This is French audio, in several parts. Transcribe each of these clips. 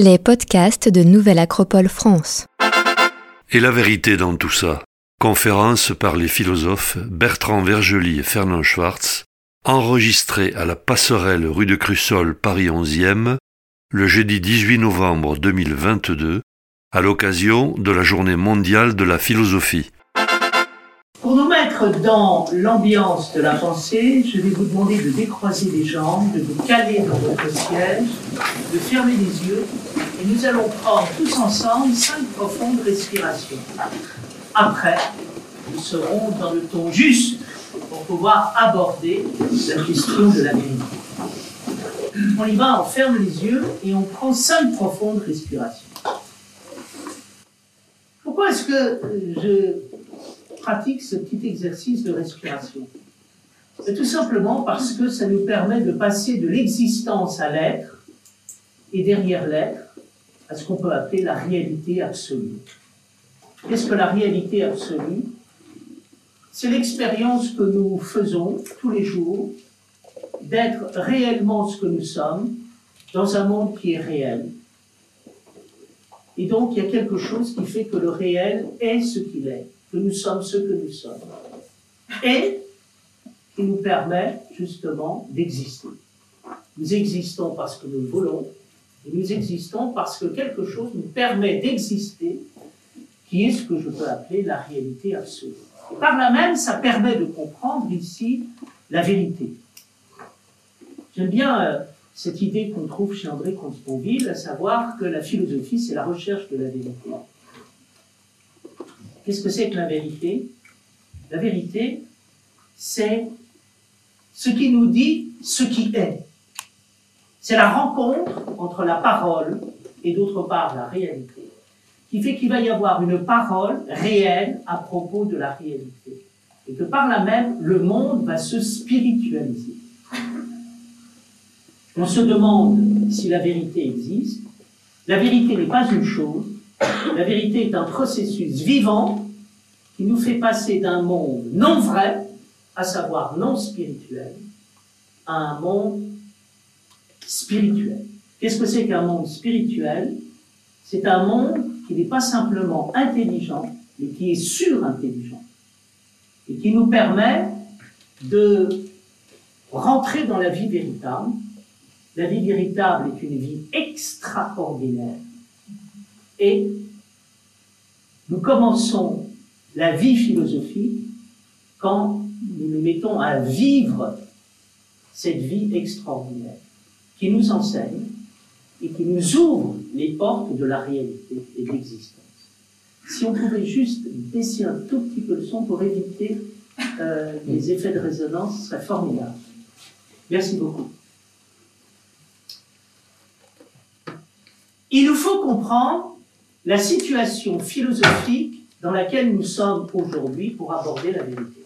Les podcasts de Nouvelle Acropole France. Et la vérité dans tout ça Conférence par les philosophes Bertrand Vergely et Fernand Schwartz, enregistrée à la Passerelle rue de Crussol, Paris 11e, le jeudi 18 novembre 2022, à l'occasion de la Journée mondiale de la philosophie. Pour nous mettre dans l'ambiance de la pensée, je vais vous demander de décroiser les jambes, de vous caler dans votre siège, de fermer les yeux, et nous allons prendre tous ensemble cinq profondes respirations. Après, nous serons dans le ton juste pour pouvoir aborder la question de la vérité. On y va, on ferme les yeux et on prend cinq profondes respirations. Pourquoi est-ce que je pratique ce petit exercice de respiration tout simplement parce que ça nous permet de passer de l'existence à l'être et derrière l'être à ce qu'on peut appeler la réalité absolue. Qu'est-ce que la réalité absolue? C'est l'expérience que nous faisons tous les jours d'être réellement ce que nous sommes dans un monde qui est réel. Et donc, il y a quelque chose qui fait que le réel est ce qu'il est que nous sommes ce que nous sommes. Et qui nous permet justement d'exister. Nous existons parce que nous voulons, et nous existons parce que quelque chose nous permet d'exister, qui est ce que je peux appeler la réalité absolue. par là même, ça permet de comprendre ici la vérité. J'aime bien euh, cette idée qu'on trouve chez André Comte-Sponville, à savoir que la philosophie, c'est la recherche de la vérité. Qu'est-ce que c'est que la vérité? La vérité, c'est ce qui nous dit ce qui est. C'est la rencontre entre la parole et d'autre part la réalité, qui fait qu'il va y avoir une parole réelle à propos de la réalité. Et que par là même, le monde va se spiritualiser. On se demande si la vérité existe. La vérité n'est pas une chose, la vérité est un processus vivant qui nous fait passer d'un monde non vrai, à savoir non spirituel, à un monde spirituel. Qu'est-ce que c'est qu'un monde spirituel? C'est un monde qui n'est pas simplement intelligent, mais qui est surintelligent, et qui nous permet de rentrer dans la vie véritable. La vie véritable est une vie extraordinaire et nous commençons la vie philosophique quand nous nous mettons à vivre cette vie extraordinaire qui nous enseigne et qui nous ouvre les portes de la réalité et de l'existence. Si on pouvait juste baisser un tout petit peu le son pour éviter euh, les effets de résonance, ce serait formidable. Merci beaucoup. Il nous faut comprendre la situation philosophique dans laquelle nous sommes aujourd'hui pour aborder la vérité.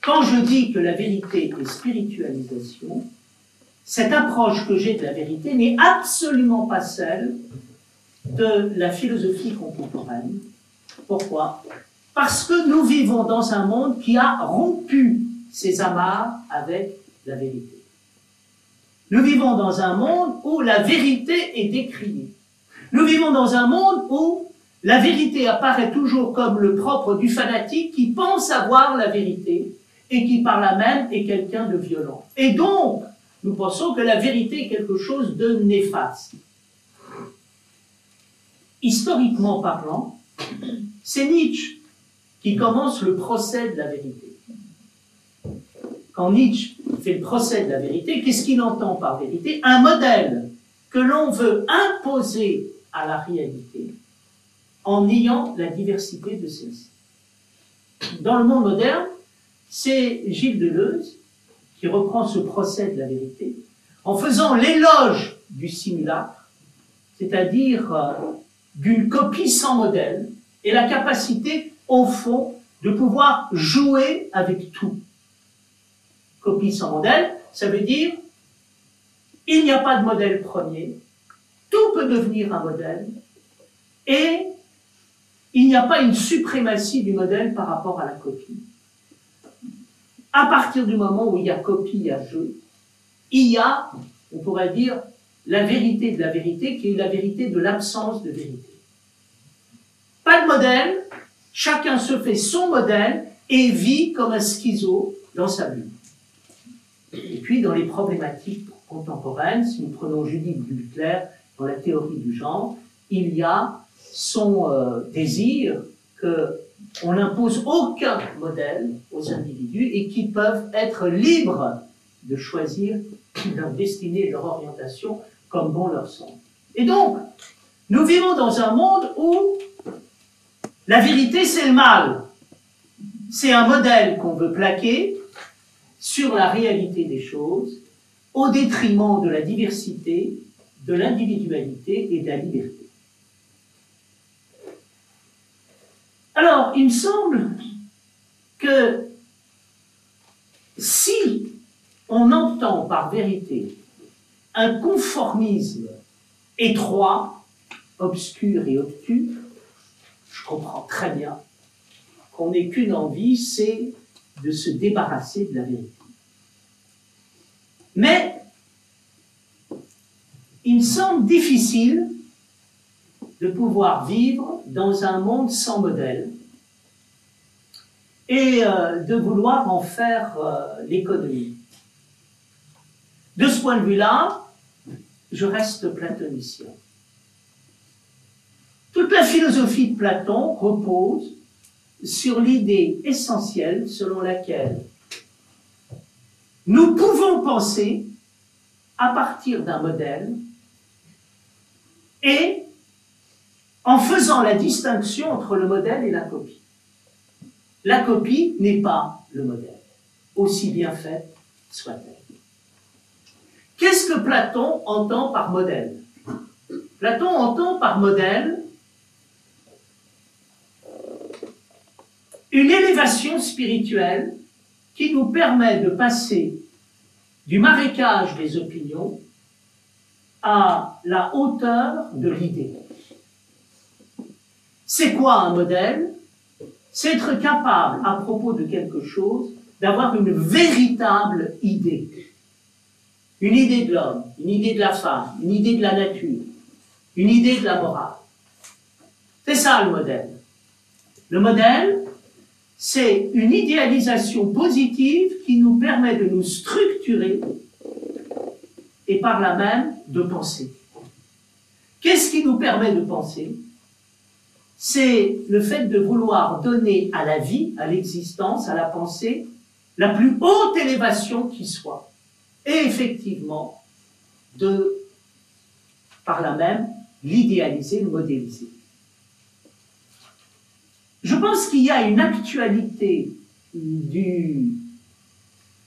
Quand je dis que la vérité est spiritualisation, cette approche que j'ai de la vérité n'est absolument pas celle de la philosophie contemporaine. Pourquoi? Parce que nous vivons dans un monde qui a rompu ses amarres avec la vérité. Nous vivons dans un monde où la vérité est décriée. Nous vivons dans un monde où la vérité apparaît toujours comme le propre du fanatique qui pense avoir la vérité et qui par là même est quelqu'un de violent. Et donc, nous pensons que la vérité est quelque chose de néfaste. Historiquement parlant, c'est Nietzsche qui commence le procès de la vérité. Quand Nietzsche fait le procès de la vérité, qu'est-ce qu'il entend par vérité? Un modèle que l'on veut imposer à la réalité en niant la diversité de celle-ci. Dans le monde moderne, c'est Gilles Deleuze qui reprend ce procès de la vérité en faisant l'éloge du simulacre, c'est-à-dire euh, d'une copie sans modèle, et la capacité, au fond, de pouvoir jouer avec tout. Copie sans modèle, ça veut dire il n'y a pas de modèle premier, tout peut devenir un modèle, et il n'y a pas une suprématie du modèle par rapport à la copie. À partir du moment où il y a copie, a jeu, il y a, on pourrait dire, la vérité de la vérité, qui est la vérité de l'absence de vérité. Pas de modèle, chacun se fait son modèle et vit comme un schizo dans sa bulle. Et puis, dans les problématiques contemporaines, si nous prenons Judith Butler dans la théorie du genre, il y a son euh, désir qu'on n'impose aucun modèle aux individus et qu'ils peuvent être libres de choisir leur destinée et leur orientation comme bon leur semble. Et donc, nous vivons dans un monde où la vérité, c'est le mal. C'est un modèle qu'on veut plaquer sur la réalité des choses au détriment de la diversité, de l'individualité et de la liberté. Alors, il me semble que si on entend par vérité un conformisme étroit, obscur et obtus, je comprends très bien qu'on n'ait qu'une envie, c'est de se débarrasser de la vérité. Mais il me semble difficile de pouvoir vivre dans un monde sans modèle et euh, de vouloir en faire euh, l'économie. De ce point de vue-là, je reste platonicien. Toute la philosophie de Platon repose sur l'idée essentielle selon laquelle nous pouvons penser à partir d'un modèle et en faisant la distinction entre le modèle et la copie. La copie n'est pas le modèle, aussi bien faite soit-elle. Qu'est-ce que Platon entend par modèle? Platon entend par modèle une élévation spirituelle qui nous permet de passer du marécage des opinions à la hauteur de l'idée. C'est quoi un modèle? C'est être capable, à propos de quelque chose, d'avoir une véritable idée. Une idée de l'homme, une idée de la femme, une idée de la nature, une idée de la morale. C'est ça le modèle. Le modèle, c'est une idéalisation positive qui nous permet de nous structurer et par là même de penser. Qu'est-ce qui nous permet de penser? C'est le fait de vouloir donner à la vie, à l'existence, à la pensée, la plus haute élévation qui soit et effectivement de, par là même, l'idéaliser, le modéliser. Je pense qu'il y a une actualité de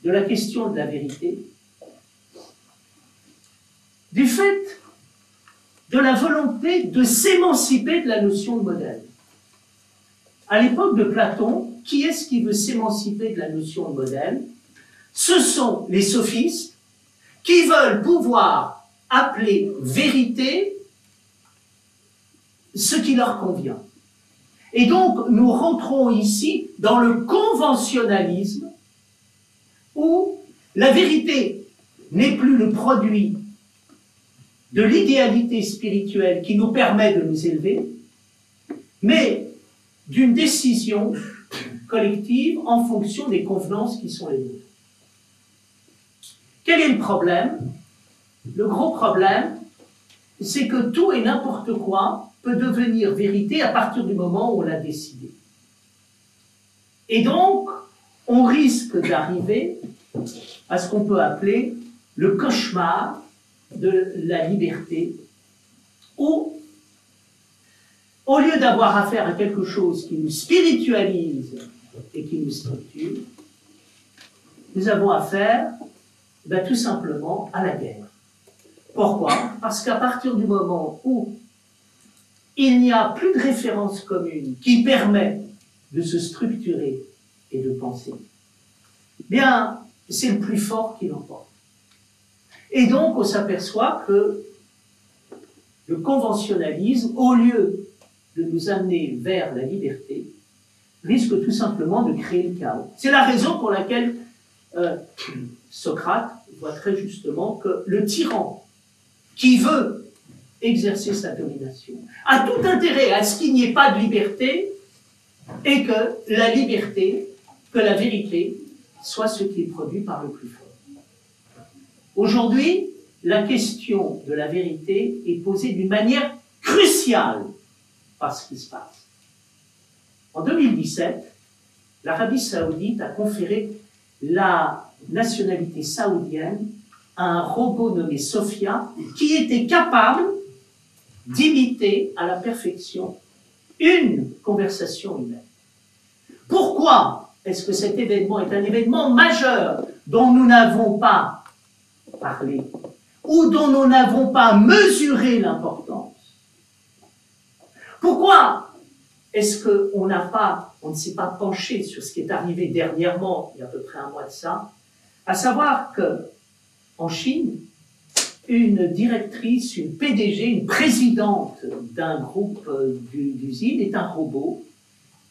la question de la vérité, du fait de la volonté de s'émanciper de la notion de modèle. À l'époque de Platon, qui est-ce qui veut s'émanciper de la notion de modèle? Ce sont les sophistes qui veulent pouvoir appeler vérité ce qui leur convient. Et donc, nous rentrons ici dans le conventionnalisme où la vérité n'est plus le produit de l'idéalité spirituelle qui nous permet de nous élever, mais d'une décision collective en fonction des convenances qui sont les nôtres. Quel est le problème? Le gros problème, c'est que tout et n'importe quoi peut devenir vérité à partir du moment où on l'a décidé. Et donc, on risque d'arriver à ce qu'on peut appeler le cauchemar de la liberté, où, au lieu d'avoir affaire à quelque chose qui nous spiritualise et qui nous structure, nous avons affaire ben, Tout simplement à la guerre. Pourquoi? Parce qu'à partir du moment où il n'y a plus de référence commune qui permet de se structurer et de penser, bien, c'est le plus fort qui l'emporte. Et donc, on s'aperçoit que le conventionnalisme, au lieu de nous amener vers la liberté, risque tout simplement de créer le chaos. C'est la raison pour laquelle euh, Socrate voit très justement que le tyran qui veut exercer sa domination a tout intérêt à ce qu'il n'y ait pas de liberté et que la liberté, que la vérité soit ce qui est produit par le plus fort. Aujourd'hui, la question de la vérité est posée d'une manière cruciale par ce qui se passe. En 2017, l'Arabie saoudite a conféré la nationalité saoudienne à un robot nommé Sophia qui était capable d'imiter à la perfection une conversation humaine. Pourquoi est-ce que cet événement est un événement majeur dont nous n'avons pas parlé ou dont nous n'avons pas mesuré l'importance Pourquoi est-ce qu'on n'a pas, on ne s'est pas penché sur ce qui est arrivé dernièrement, il y a à peu près un mois de ça, à savoir que en Chine, une directrice, une PDG, une présidente d'un groupe d'usines est un robot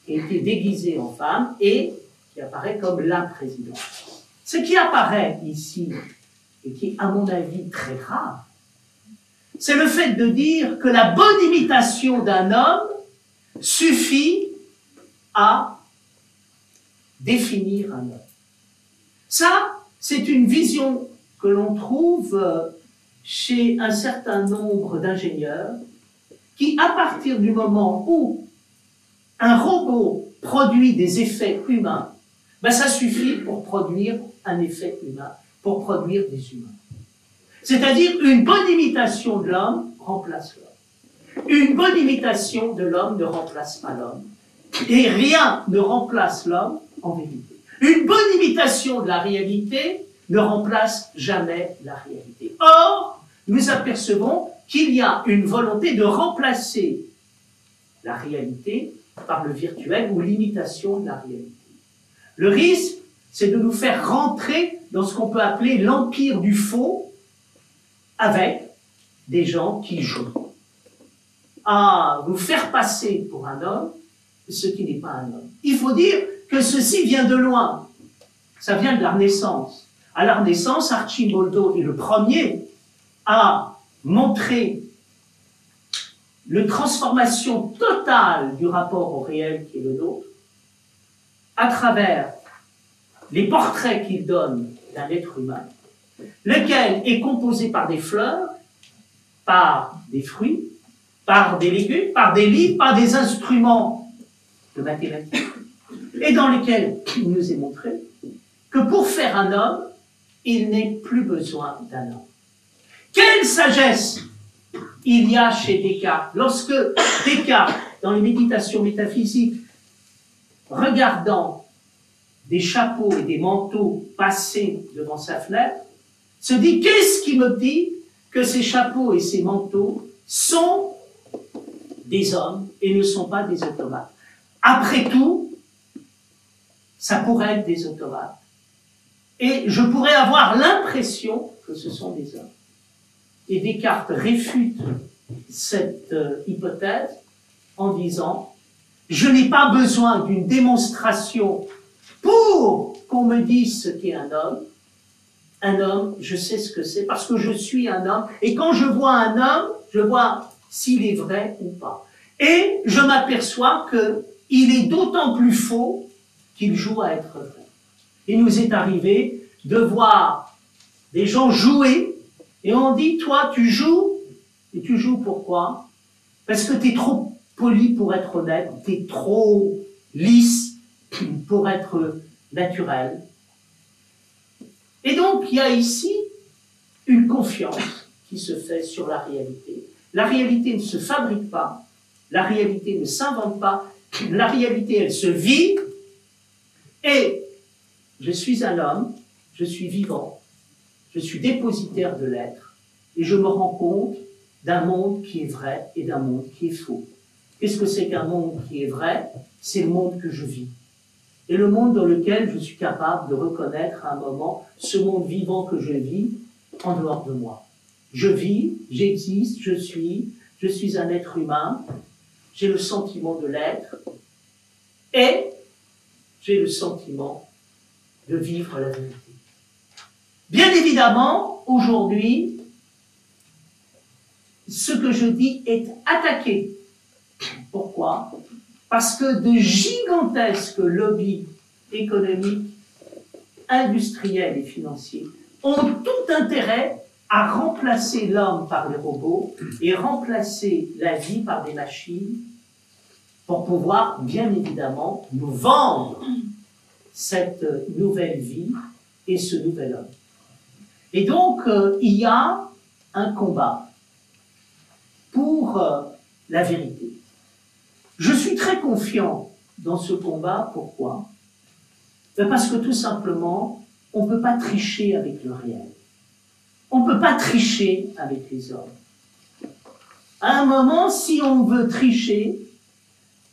qui a été déguisé en femme et qui apparaît comme la présidente. Ce qui apparaît ici, et qui est à mon avis très grave, c'est le fait de dire que la bonne imitation d'un homme suffit à définir un homme. Ça, c'est une vision que l'on trouve euh, chez un certain nombre d'ingénieurs qui, à partir du moment où un robot produit des effets humains, ben ça suffit pour produire un effet humain, pour produire des humains. C'est-à-dire une bonne imitation de l'homme remplace l'homme. Une bonne imitation de l'homme ne remplace pas l'homme. Et rien ne remplace l'homme en vérité. Une bonne imitation de la réalité ne remplace jamais la réalité. Or, nous apercevons qu'il y a une volonté de remplacer la réalité par le virtuel ou l'imitation de la réalité. Le risque, c'est de nous faire rentrer dans ce qu'on peut appeler l'empire du faux avec des gens qui jouent. À nous faire passer pour un homme ce qui n'est pas un homme. Il faut dire que ceci vient de loin. Ça vient de la Renaissance. À la Renaissance, Archimboldo est le premier à montrer le transformation totale du rapport au réel qui est le nôtre, à travers les portraits qu'il donne d'un être humain, lequel est composé par des fleurs, par des fruits, par des légumes, par des livres, par des instruments de mathématiques, et dans lesquels il nous est montré que pour faire un homme, il n'est plus besoin d'un homme. Quelle sagesse il y a chez Descartes. Lorsque Descartes, dans les méditations métaphysiques, regardant des chapeaux et des manteaux passer devant sa fenêtre, se dit, qu'est-ce qui me dit que ces chapeaux et ces manteaux sont des hommes et ne sont pas des automates? Après tout, ça pourrait être des automates. Et je pourrais avoir l'impression que ce sont des hommes. Et Descartes réfute cette euh, hypothèse en disant, je n'ai pas besoin d'une démonstration pour qu'on me dise ce qu'est un homme. Un homme, je sais ce que c'est parce que je suis un homme. Et quand je vois un homme, je vois s'il est vrai ou pas. Et je m'aperçois que il est d'autant plus faux qu'il joue à être vrai. Il nous est arrivé de voir des gens jouer et on dit, toi, tu joues, et tu joues pourquoi? Parce que tu es trop poli pour être honnête, tu es trop lisse pour être naturel. Et donc, il y a ici une confiance qui se fait sur la réalité. La réalité ne se fabrique pas, la réalité ne s'invente pas, la réalité, elle se vit, et je suis un homme, je suis vivant, je suis dépositaire de l'être et je me rends compte d'un monde qui est vrai et d'un monde qui est faux. Qu'est-ce que c'est qu'un monde qui est vrai? C'est le monde que je vis. Et le monde dans lequel je suis capable de reconnaître à un moment ce monde vivant que je vis en dehors de moi. Je vis, j'existe, je suis, je suis un être humain, j'ai le sentiment de l'être et j'ai le sentiment de vivre la vérité. Bien évidemment, aujourd'hui, ce que je dis est attaqué. Pourquoi? Parce que de gigantesques lobbies économiques, industriels et financiers ont tout intérêt à remplacer l'homme par les robots et remplacer la vie par des machines pour pouvoir, bien évidemment, nous vendre cette nouvelle vie et ce nouvel homme. Et donc, euh, il y a un combat pour euh, la vérité. Je suis très confiant dans ce combat. Pourquoi? Ben, Parce que tout simplement, on ne peut pas tricher avec le réel. On ne peut pas tricher avec les hommes. À un moment, si on veut tricher,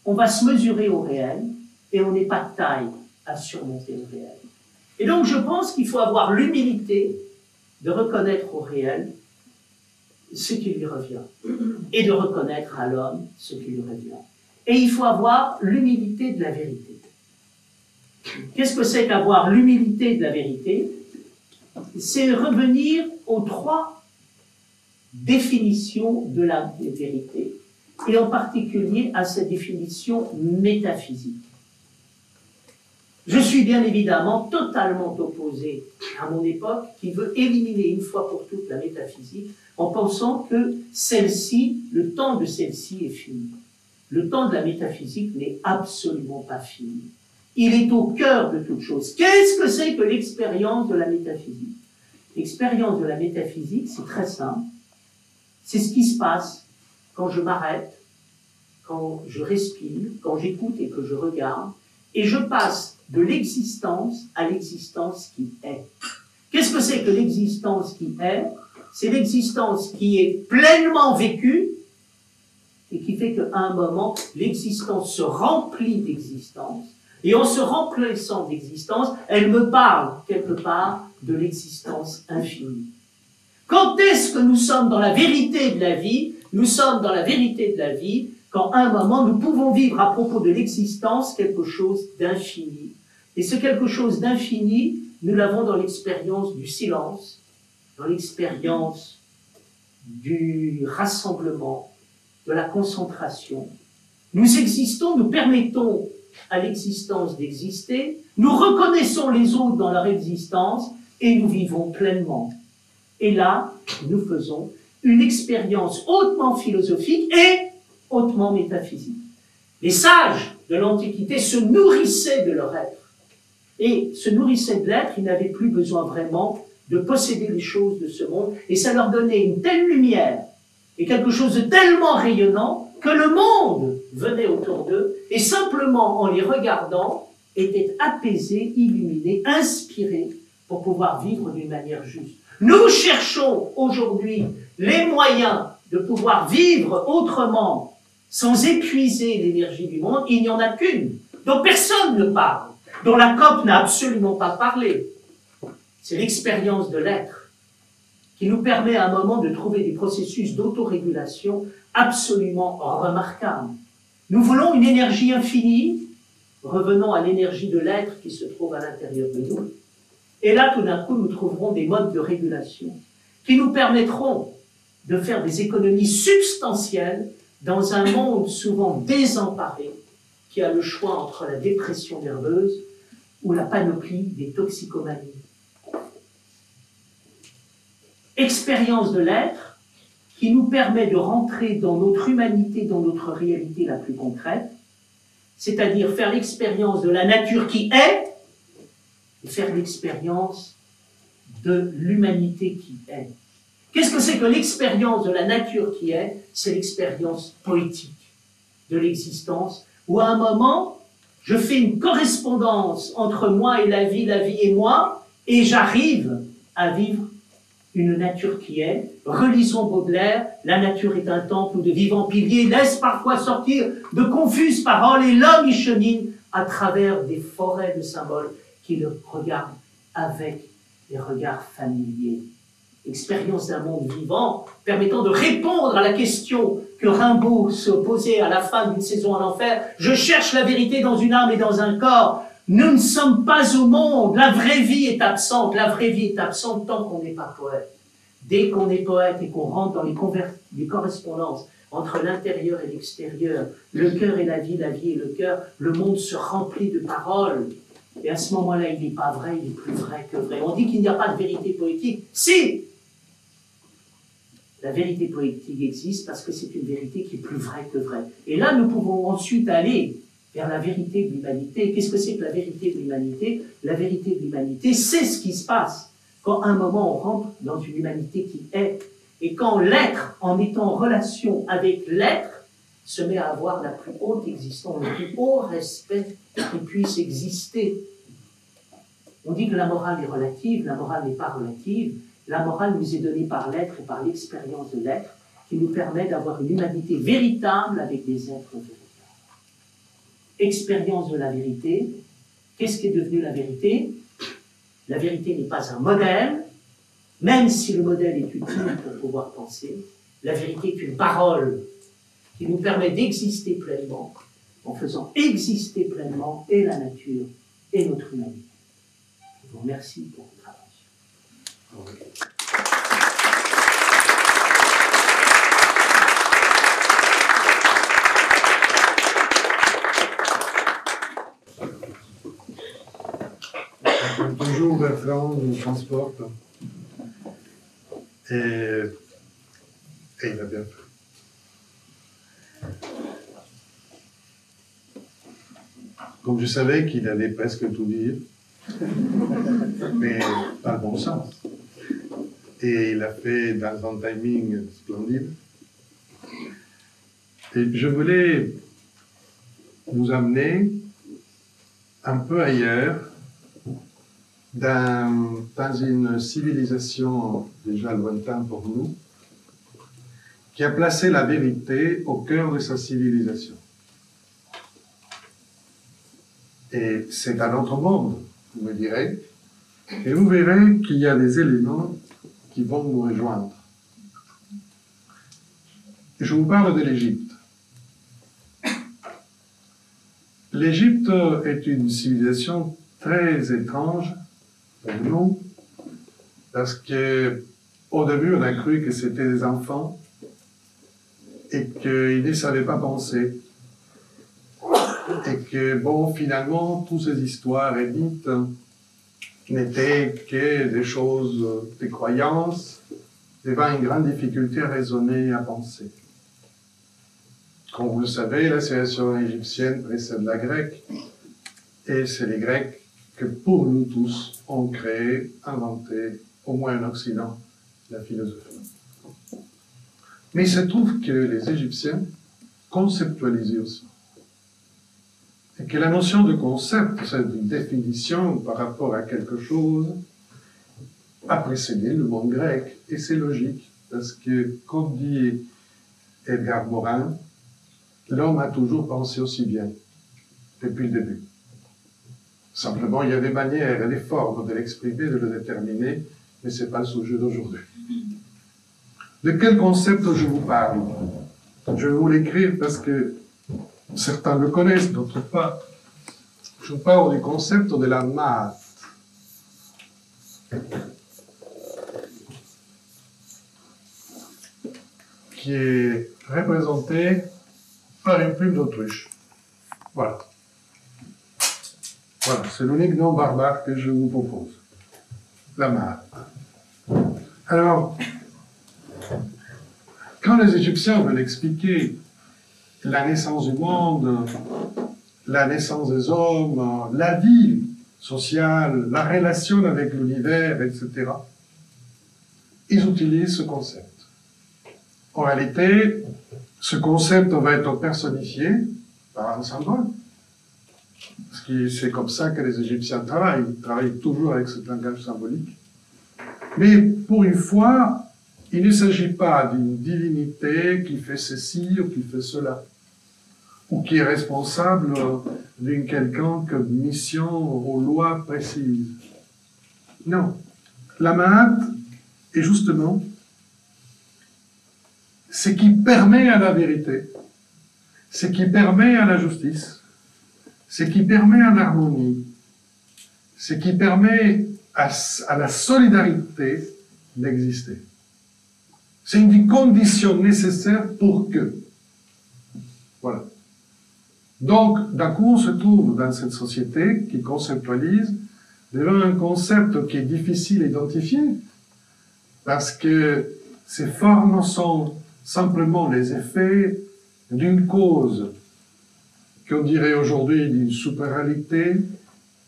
on va se mesurer au réel et on n'est pas de taille à surmonter le réel. Et donc je pense qu'il faut avoir l'humilité de reconnaître au réel ce qui lui revient et de reconnaître à l'homme ce qui lui revient. Et il faut avoir l'humilité de la vérité. Qu'est-ce que c'est qu'avoir l'humilité de la vérité? C'est revenir aux trois définitions de la vérité, et en particulier à cette définition métaphysique. Je suis bien évidemment totalement opposé à mon époque qui veut éliminer une fois pour toutes la métaphysique en pensant que celle-ci, le temps de celle-ci est fini. Le temps de la métaphysique n'est absolument pas fini. Il est au cœur de toute chose. Qu'est-ce que c'est que l'expérience de la métaphysique? L'expérience de la métaphysique, c'est très simple. C'est ce qui se passe quand je m'arrête, quand je respire, quand j'écoute et que je regarde, et je passe de l'existence à l'existence qui est. Qu'est-ce que c'est que l'existence qui est? C'est l'existence qui est pleinement vécue et qui fait qu'à un moment, l'existence se remplit d'existence et en se remplissant d'existence, elle me parle quelque part de l'existence infinie. Quand est-ce que nous sommes dans la vérité de la vie? Nous sommes dans la vérité de la vie quand à un moment nous pouvons vivre à propos de l'existence quelque chose d'infini. Et ce quelque chose d'infini, nous l'avons dans l'expérience du silence, dans l'expérience du rassemblement, de la concentration. Nous existons, nous permettons à l'existence d'exister, nous reconnaissons les autres dans leur existence et nous vivons pleinement. Et là, nous faisons une expérience hautement philosophique et hautement métaphysique. Les sages de l'Antiquité se nourrissaient de leur être. Et se nourrissaient de l'être, ils n'avaient plus besoin vraiment de posséder les choses de ce monde, et ça leur donnait une telle lumière et quelque chose de tellement rayonnant que le monde venait autour d'eux et simplement en les regardant était apaisé, illuminé, inspiré pour pouvoir vivre d'une manière juste. Nous cherchons aujourd'hui les moyens de pouvoir vivre autrement sans épuiser l'énergie du monde. Il n'y en a qu'une dont personne ne parle, dont la COP n'a absolument pas parlé. C'est l'expérience de l'être qui nous permet à un moment de trouver des processus d'autorégulation absolument remarquables. Nous voulons une énergie infinie, revenons à l'énergie de l'être qui se trouve à l'intérieur de nous. Et là, tout d'un coup, nous trouverons des modes de régulation qui nous permettront de faire des économies substantielles dans un monde souvent désemparé qui a le choix entre la dépression nerveuse ou la panoplie des toxicomanies expérience de l'être qui nous permet de rentrer dans notre humanité, dans notre réalité la plus concrète, c'est-à-dire faire l'expérience de la nature qui est et faire l'expérience de l'humanité qui est. Qu'est-ce que c'est que l'expérience de la nature qui est? C'est l'expérience poétique de l'existence, où à un moment, je fais une correspondance entre moi et la vie, la vie et moi, et j'arrive à vivre une nature qui est. Relisons Baudelaire, la nature est un temple où de vivants piliers laisse parfois sortir de confuses paroles et l'homme y chemine à travers des forêts de symboles qui le regardent avec des regards familiers. Expérience d'un monde vivant permettant de répondre à la question que Rimbaud se posait à la fin d'une saison en enfer. Je cherche la vérité dans une âme et dans un corps. Nous ne sommes pas au monde. La vraie vie est absente. La vraie vie est absente tant qu'on n'est pas poète. Dès qu'on est poète et qu'on rentre dans les, correspondances entre l'intérieur et l'extérieur, le cœur et la vie, la vie et le cœur, le monde se remplit de paroles. Et à ce moment-là, il n'est pas vrai, il est plus vrai que vrai. On dit qu'il n'y a pas de vérité poétique. Si La vérité poétique existe parce que c'est une vérité qui est plus vraie que vraie. Et là, nous pouvons ensuite aller vers la vérité de l'humanité. Qu'est-ce que c'est que la vérité de l'humanité? La vérité de l'humanité, c'est ce qui se passe quand à un moment on rentre dans une humanité qui est, et quand l'être, en étant en relation avec l'être, se met à avoir la plus haute existence, le plus haut respect qui puisse exister. On dit que la morale est relative, la morale n'est pas relative. La morale nous est donnée par l'être et par l'expérience de l'être, qui nous permet d'avoir une humanité véritable avec des êtres véritables. Expérience de la vérité. Qu'est-ce qui est devenu la vérité? La vérité n'est pas un modèle, même si le modèle est utile pour pouvoir penser. La vérité est une parole qui nous permet d'exister pleinement en faisant exister pleinement et la nature et notre humanité. Je vous remercie pour votre attention. Bertrand nous transporte. Et, et il a bien fait. Comme je savais qu'il allait presque tout dire, mais pas le bon sens. Et il a fait dans un timing splendide. Et je voulais vous amener un peu ailleurs, dans, dans une civilisation déjà lointaine pour nous, qui a placé la vérité au cœur de sa civilisation. Et c'est un autre monde, vous me direz. Et vous verrez qu'il y a des éléments qui vont nous rejoindre. Je vous parle de l'Égypte. L'Égypte est une civilisation très étrange pour nous, parce que au début, on a cru que c'était des enfants et qu'ils ne savaient pas penser et que, bon, finalement, toutes ces histoires mythes n'étaient que des choses, des croyances, devant une grande difficulté à raisonner et à penser. Comme vous le savez, la civilisation égyptienne précède la grecque, et c'est les Grecs que, pour nous tous, ont créé, inventé, au moins en Occident, la philosophie. Mais il se trouve que les Égyptiens conceptualisaient aussi et que la notion de concept, c'est une définition par rapport à quelque chose, a précédé le monde grec. Et c'est logique, parce que, comme dit Edgar Morin, l'homme a toujours pensé aussi bien, depuis le début. Simplement, il y a des manières et des formes de l'exprimer, de le déterminer, mais ce n'est pas le sujet d'aujourd'hui. De quel concept je vous parle? Je vais vous l'écrire parce que Certains le connaissent, d'autres pas. Je parle du concept de la maths. qui est représenté par une plume d'autruche. Voilà. Voilà, c'est l'unique nom barbare que je vous propose. La maths. Alors, quand les Égyptiens veulent expliquer la naissance du monde, la naissance des hommes, la vie sociale, la relation avec l'univers, etc. Ils utilisent ce concept. En réalité, ce concept va être personnifié par un symbole. C'est comme ça que les Égyptiens travaillent. Ils travaillent toujours avec ce langage symbolique. Mais pour une fois, il ne s'agit pas d'une divinité qui fait ceci ou qui fait cela, ou qui est responsable d'une quelconque mission aux lois précises. Non. La Mahat est justement ce qui permet à la vérité, ce qui permet à la justice, ce qui permet à l'harmonie, ce qui permet à, à la solidarité d'exister. C'est une condition nécessaire pour que. Voilà. Donc, d'un coup, on se trouve dans cette société qui conceptualise devant un concept qui est difficile à identifier, parce que ces formes sont simplement les effets d'une cause qu'on dirait aujourd'hui d'une super-réalité,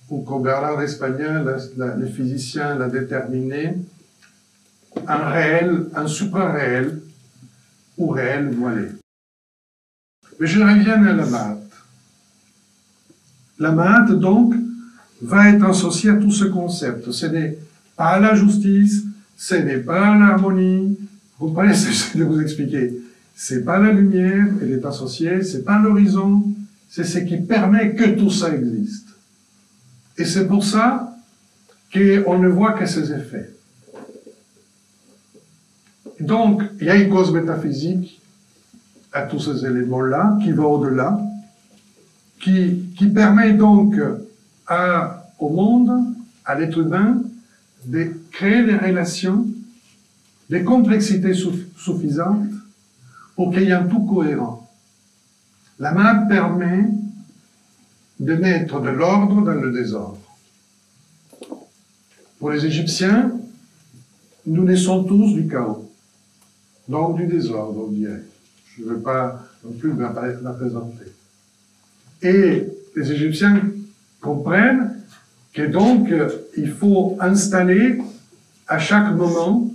ou comme Bernard Espagnol, le physicien, l'a déterminé, un réel, un super-réel, ou réel voilé. Mais je reviens à la maths. La maths, donc, va être associée à tout ce concept. Ce n'est pas la justice, ce n'est pas l'harmonie. Vous comprenez ce que je de vous expliquer C'est pas la lumière, elle est associée, c'est pas l'horizon, c'est ce qui permet que tout ça existe. Et c'est pour ça qu'on ne voit que ses effets. Donc, il y a une cause métaphysique à tous ces éléments-là, qui va au-delà, qui, permet donc au monde, à l'être humain, de créer des relations, des complexités suffisantes pour qu'il y ait un tout cohérent. La main permet de mettre de l'ordre dans le désordre. Pour les Égyptiens, nous naissons tous du chaos, donc du désordre, on dirait. Je ne veux pas non plus la présenter. Et les Égyptiens comprennent que donc il faut installer à chaque moment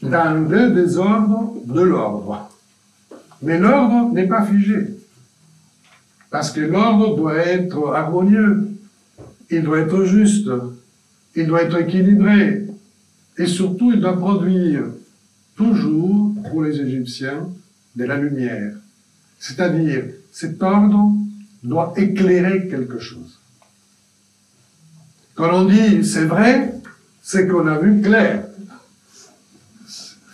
dans le désordre de l'ordre. Mais l'ordre n'est pas figé. Parce que l'ordre doit être harmonieux, il doit être juste, il doit être équilibré, et surtout il doit produire toujours, pour les Égyptiens, de la lumière. C'est-à-dire, cet ordre doit éclairer quelque chose. Quand on dit c'est vrai, c'est qu'on a vu clair.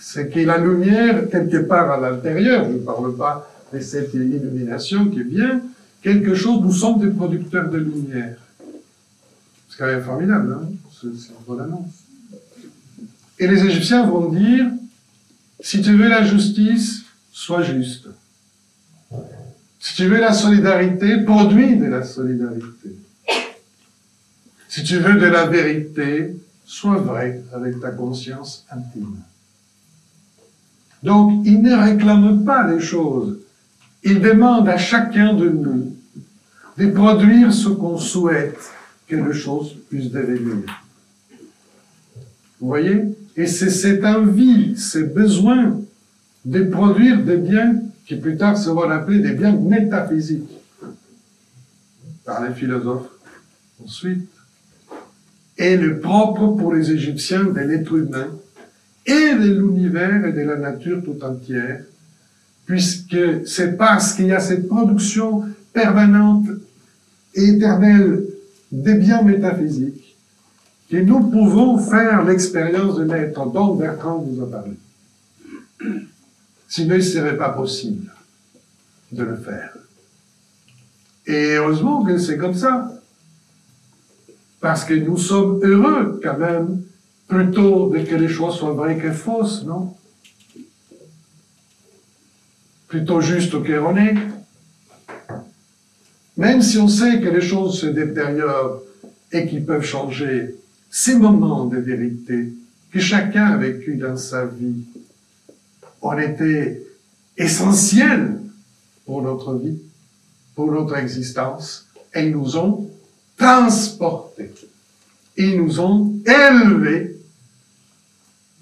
C'est a la lumière quelque part à l'intérieur, je ne parle pas de cette illumination qui bien, quelque chose, nous sommes des producteurs de lumière. C'est quand même formidable, hein c'est une annonce. Et les Égyptiens vont dire, si tu veux la justice, sois juste. Si tu veux la solidarité, produis de la solidarité. Si tu veux de la vérité, sois vrai avec ta conscience intime. Donc, il ne réclame pas les choses. Il demande à chacun de nous de produire ce qu'on souhaite que les choses puissent devenir. Vous voyez? Et c'est cette envie, ce besoin de produire des biens qui plus tard seront appelés des biens métaphysiques. Par les philosophes ensuite, et le propre pour les Égyptiens de l'être humain et de l'univers et de la nature tout entière, puisque c'est parce qu'il y a cette production permanente et éternelle des biens métaphysiques que nous pouvons faire l'expérience de l'être dont Bertrand vous a parlé. Sinon, il ne serait pas possible de le faire. Et heureusement que c'est comme ça. Parce que nous sommes heureux quand même, plutôt que les choses soient vraies que fausses, non? Plutôt juste qu'erronées. Même si on sait que les choses se détériorent et qu'ils peuvent changer, ces moments de vérité que chacun a vécu dans sa vie ont été essentiels pour notre vie, pour notre existence, et ils nous ont transportés. Ils nous ont élevés.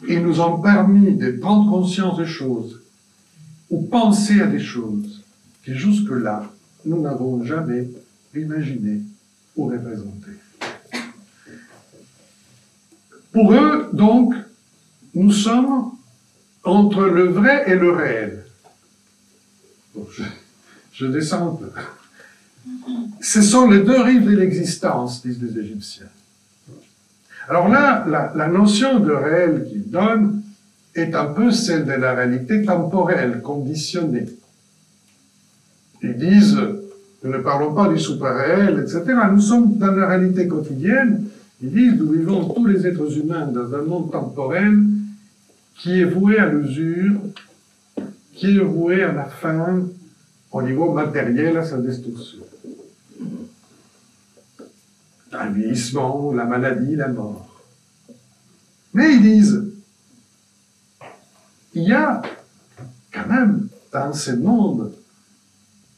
Ils nous ont permis de prendre conscience des choses ou penser à des choses que jusque-là, nous n'avons jamais imaginé ou représenté. Pour eux, donc, nous sommes entre le vrai et le réel. je, descends un peu. Ce sont les deux rives de l'existence, disent les Égyptiens. Alors là, la notion de réel qu'ils donnent est un peu celle de la réalité temporelle, conditionnée. Ils disent, nous ne parlons pas du super-réel, etc. Nous sommes dans la réalité quotidienne. Ils disent, nous vivons tous les êtres humains dans un monde temporel qui est voué à l'usure, qui est voué à la fin au niveau matériel, à sa destruction. Un vieillissement, la maladie, la mort. Mais ils disent, il y a quand même dans ce monde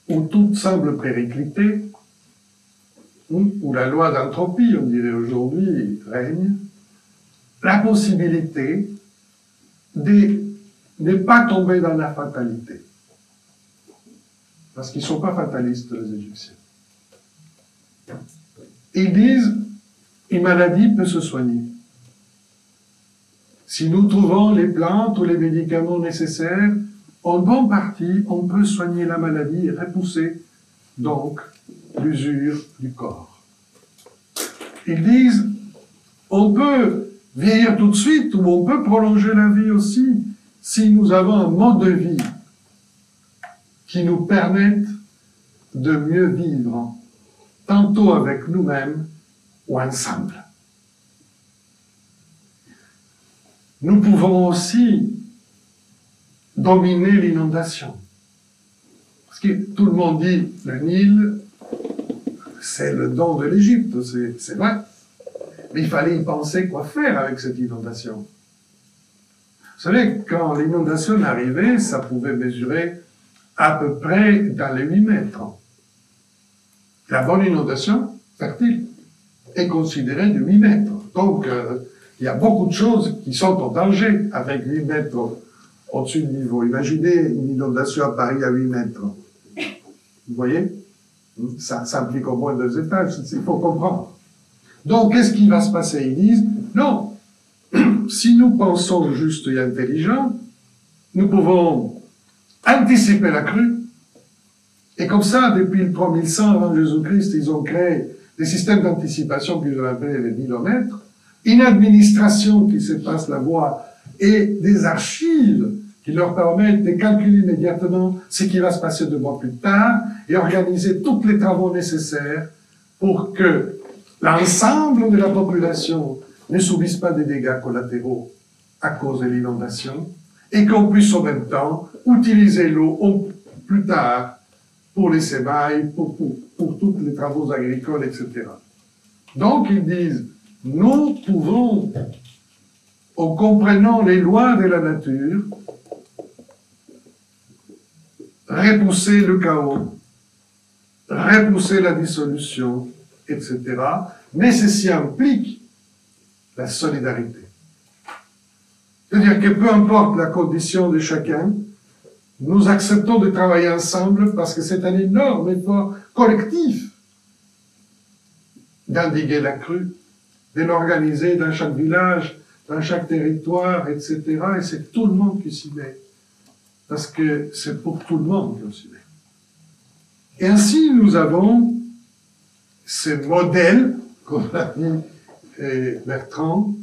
où tout semble péricliter, où la loi d'entropie, on dirait aujourd'hui, règne, la possibilité de ne pas tomber dans la fatalité. Parce qu'ils ne sont pas fatalistes, les Égyptiens. Ils disent, une maladie peut se soigner. Si nous trouvons les plantes ou les médicaments nécessaires, en bonne partie, on peut soigner la maladie et repousser donc l'usure du corps. Ils disent, on peut vieillir tout de suite ou on peut prolonger la vie aussi si nous avons un mode de vie qui nous permette de mieux vivre, tantôt avec nous-mêmes ou ensemble. Nous pouvons aussi dominer l'inondation. Parce que tout le monde dit, le Nil, c'est le don de l'Égypte, c'est vrai. Mais il fallait y penser quoi faire avec cette inondation. Vous savez, quand l'inondation arrivait, ça pouvait mesurer à peu près dans les 8 mètres. La bonne inondation, fertile, est considérée de 8 mètres. Donc, euh, il y a beaucoup de choses qui sont en danger avec 8 mètres au-dessus du niveau. Imaginez une inondation à Paris à 8 mètres. Vous voyez? Ça, implique au moins deux étages, il faut comprendre. Donc, qu'est-ce qui va se passer? Ils disent, non, si nous pensons juste et intelligent, nous pouvons anticiper la crue. Et comme ça, depuis le 3100 avant Jésus-Christ, ils ont créé des systèmes d'anticipation qu'ils ont appelés les millimètres, une administration qui se passe la voie et des archives qui leur permettent de calculer immédiatement ce qui va se passer deux mois plus tard et organiser tous les travaux nécessaires pour que l'ensemble de la population ne subisse pas des dégâts collatéraux à cause de l'inondation et qu'on puisse en même temps utiliser l'eau plus tard pour les sémailles, pour, pour, pour tous les travaux agricoles, etc. Donc ils disent, nous pouvons, en comprenant les lois de la nature, repousser le chaos, repousser la dissolution, etc. Mais ceci implique la solidarité. C'est-à-dire que peu importe la condition de chacun, nous acceptons de travailler ensemble parce que c'est un énorme effort collectif d'indiguer la crue, de l'organiser dans chaque village, dans chaque territoire, etc. Et c'est tout le monde qui s'y met. Parce que c'est pour tout le monde qu'on s'y met. Et ainsi, nous avons ce modèle, comme l'a dit Bertrand,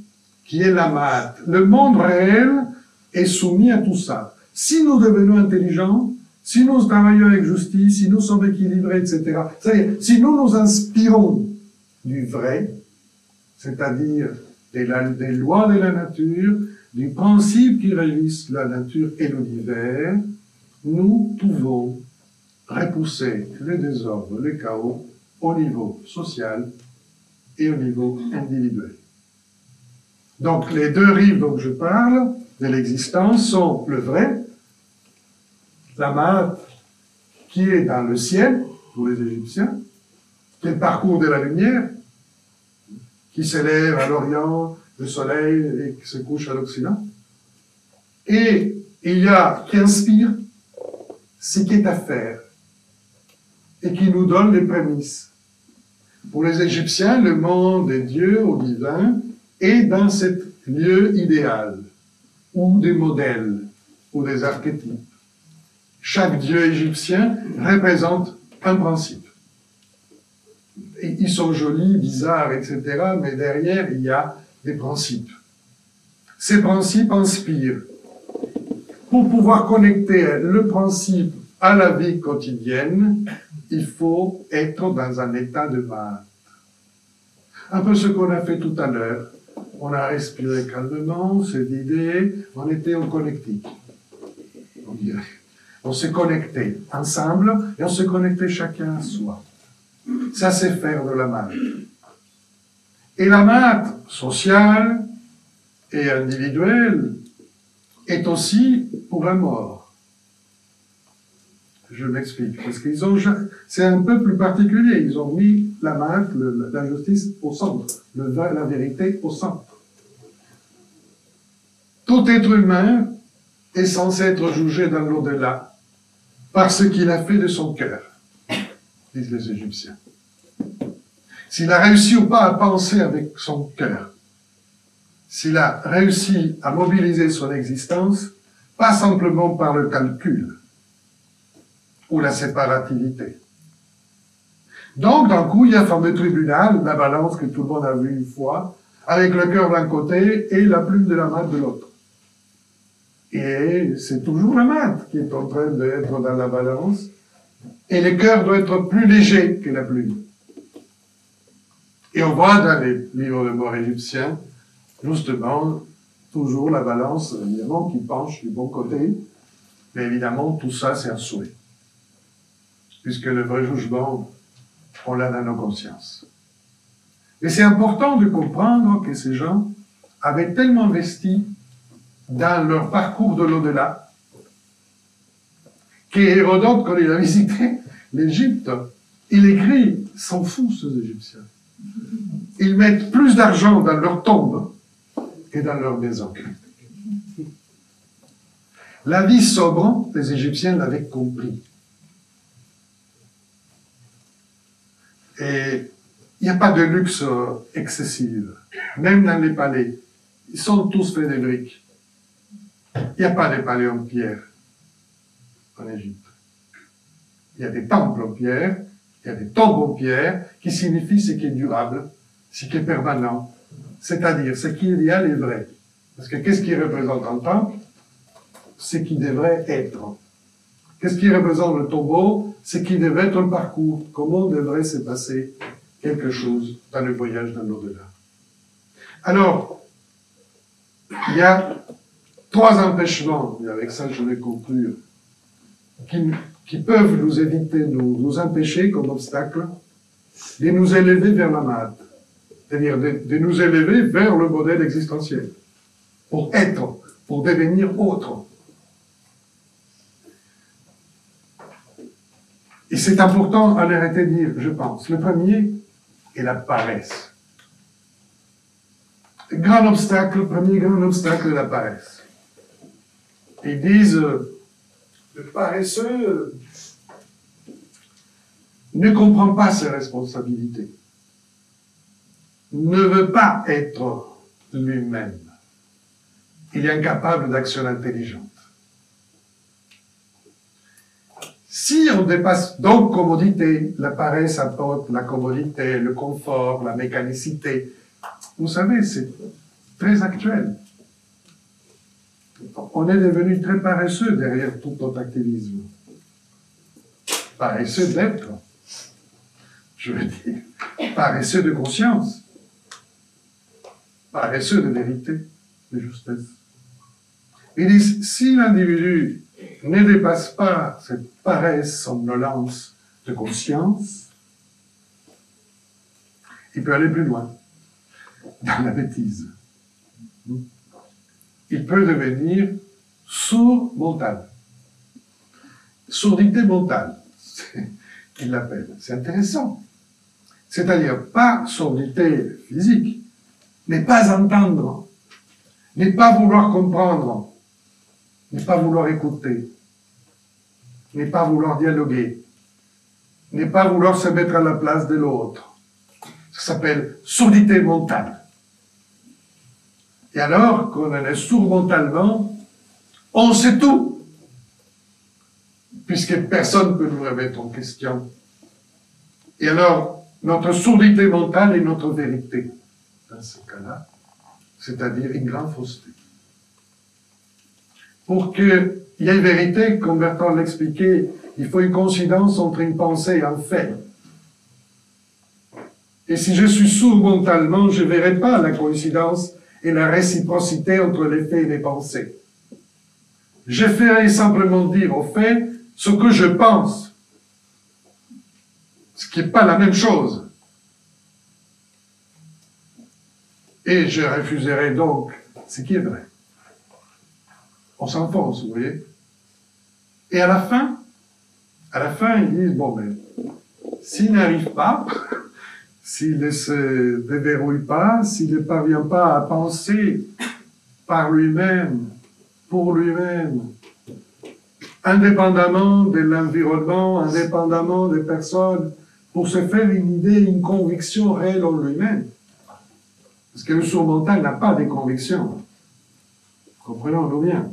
qui est la maths. Le monde réel est soumis à tout ça. Si nous devenons intelligents, si nous travaillons avec justice, si nous sommes équilibrés, etc., c'est-à-dire, si nous nous inspirons du vrai, c'est-à-dire des, lois de la nature, du principe qui régissent la nature et l'univers, nous pouvons repousser le désordre, le chaos au niveau social et au niveau individuel. Donc les deux rives dont je parle de l'existence sont le vrai, la main qui est dans le ciel pour les Égyptiens, qui est le parcours de la lumière, qui s'élève à l'Orient, le soleil, et qui se couche à l'Occident. Et il y a qui inspire ce qui est à faire et qui nous donne les prémices. Pour les Égyptiens, le monde des dieux au divin est dans cet lieu idéal, ou des modèles, ou des archétypes. Chaque dieu égyptien représente un principe. Ils sont jolis, bizarres, etc., mais derrière, il y a des principes. Ces principes inspirent. Pour pouvoir connecter le principe à la vie quotidienne, il faut être dans un état de maths. Un peu ce qu'on a fait tout à l'heure on a respiré calmement, cette idée, on était en collectif, on dirait. On s'est connecté ensemble et on s'est connecté chacun à soi. Ça, c'est faire de la maths. Et la maths sociale et individuelle est aussi pour la mort. Je m'explique. Parce qu'ils c'est un peu plus particulier. Ils ont mis la maths, la justice au centre, la vérité au centre. Tout être humain est censé être jugé dans l'au-delà par ce qu'il a fait de son cœur, disent les Égyptiens. S'il a réussi ou pas à penser avec son cœur, s'il a réussi à mobiliser son existence, pas simplement par le calcul ou la séparativité. Donc, d'un coup, il y a fameux tribunal, la balance que tout le monde a vu une fois, avec le cœur d'un côté et la plume de la main de l'autre. Et c'est toujours la main qui est en train d'être dans la balance, et le cœur doit être plus léger que la plume. Et on voit dans les livres de mort égyptiens, justement, toujours la balance, évidemment, qui penche du bon côté, mais évidemment, tout ça, c'est un souhait. Puisque le vrai jugement, on l'a dans nos consciences. Et c'est important de comprendre que ces gens avaient tellement investi dans leur parcours de l'au-delà, qu'Hérodote, quand il a visité l'Égypte, il écrit, s'en fout ces Égyptiens. Ils mettent plus d'argent dans leur tombe que dans leur maison. La vie sobre, les Égyptiens l'avaient compris. Et il n'y a pas de luxe excessif, même dans les palais. Ils sont tous faits de briques. Il n'y a pas de palais en pierre en Égypte. Il y a des temples en pierre, il y a des tombes en pierre, qui signifient ce qui est durable, ce qui est permanent, c'est-à-dire ce qui est idéal et vrai. Parce que qu'est-ce qui représente un temple? Ce qui devrait être. Qu'est-ce qui représente le tombeau? Ce qui devrait être un parcours. Comment devrait se passer quelque chose dans le voyage dans l'au-delà Alors, il y a trois empêchements, et avec ça je vais conclure, qui, peuvent nous éviter, nous, empêcher comme obstacle de nous élever vers la maths, c'est-à-dire de, nous élever vers le modèle existentiel, pour être, pour devenir autre. Et c'est important à de dire, je pense. Le premier est la paresse. grand obstacle, le premier grand obstacle, la paresse. Ils disent, le paresseux ne comprend pas ses responsabilités, ne veut pas être lui-même. Il est incapable d'action intelligente. Si on dépasse donc commodité, la paresse apporte la commodité, le confort, la mécanicité. Vous savez, c'est très actuel on est devenu très paresseux derrière tout notre activisme. Paresseux d'être, je veux dire. Paresseux de conscience. Paresseux de vérité, de justesse. Ils disent, si l'individu ne dépasse pas cette paresse, somnolence de conscience, il peut aller plus loin dans la bêtise il peut devenir sourd mental. Sourdité mentale, il l'appelle. C'est intéressant. C'est-à-dire pas sourdité physique, mais pas entendre, ne pas vouloir comprendre, ne pas vouloir écouter, ne pas vouloir dialoguer, ne pas vouloir se mettre à la place de l'autre. Ça s'appelle sourdité mentale. Et alors qu'on en est mentalement, on sait tout, puisque personne ne peut nous remettre en question. Et alors, notre sourdité mentale est notre vérité, dans ce cas-là, c'est-à-dire une grande fausseté. Pour qu'il y ait vérité, comme Bertrand l'expliquait, il faut une coïncidence entre une pensée et un fait. Et si je suis sourd mentalement, je ne verrai pas la coïncidence et la réciprocité entre les faits et les pensées. Je ferai simplement dire aux faits ce que je pense, ce qui n'est pas la même chose. Et je refuserai donc ce qui est vrai. On s'enfonce, vous voyez. Et à la fin, à la fin, ils disent, bon, mais s'il n'arrive pas, s'il ne se déverrouille pas, s'il ne parvient pas à penser par lui-même, pour lui-même, indépendamment de l'environnement, indépendamment des personnes, pour se faire une idée, une conviction réelle en lui-même. Parce que le sourd-mental n'a pas de convictions. Comprenons-nous bien.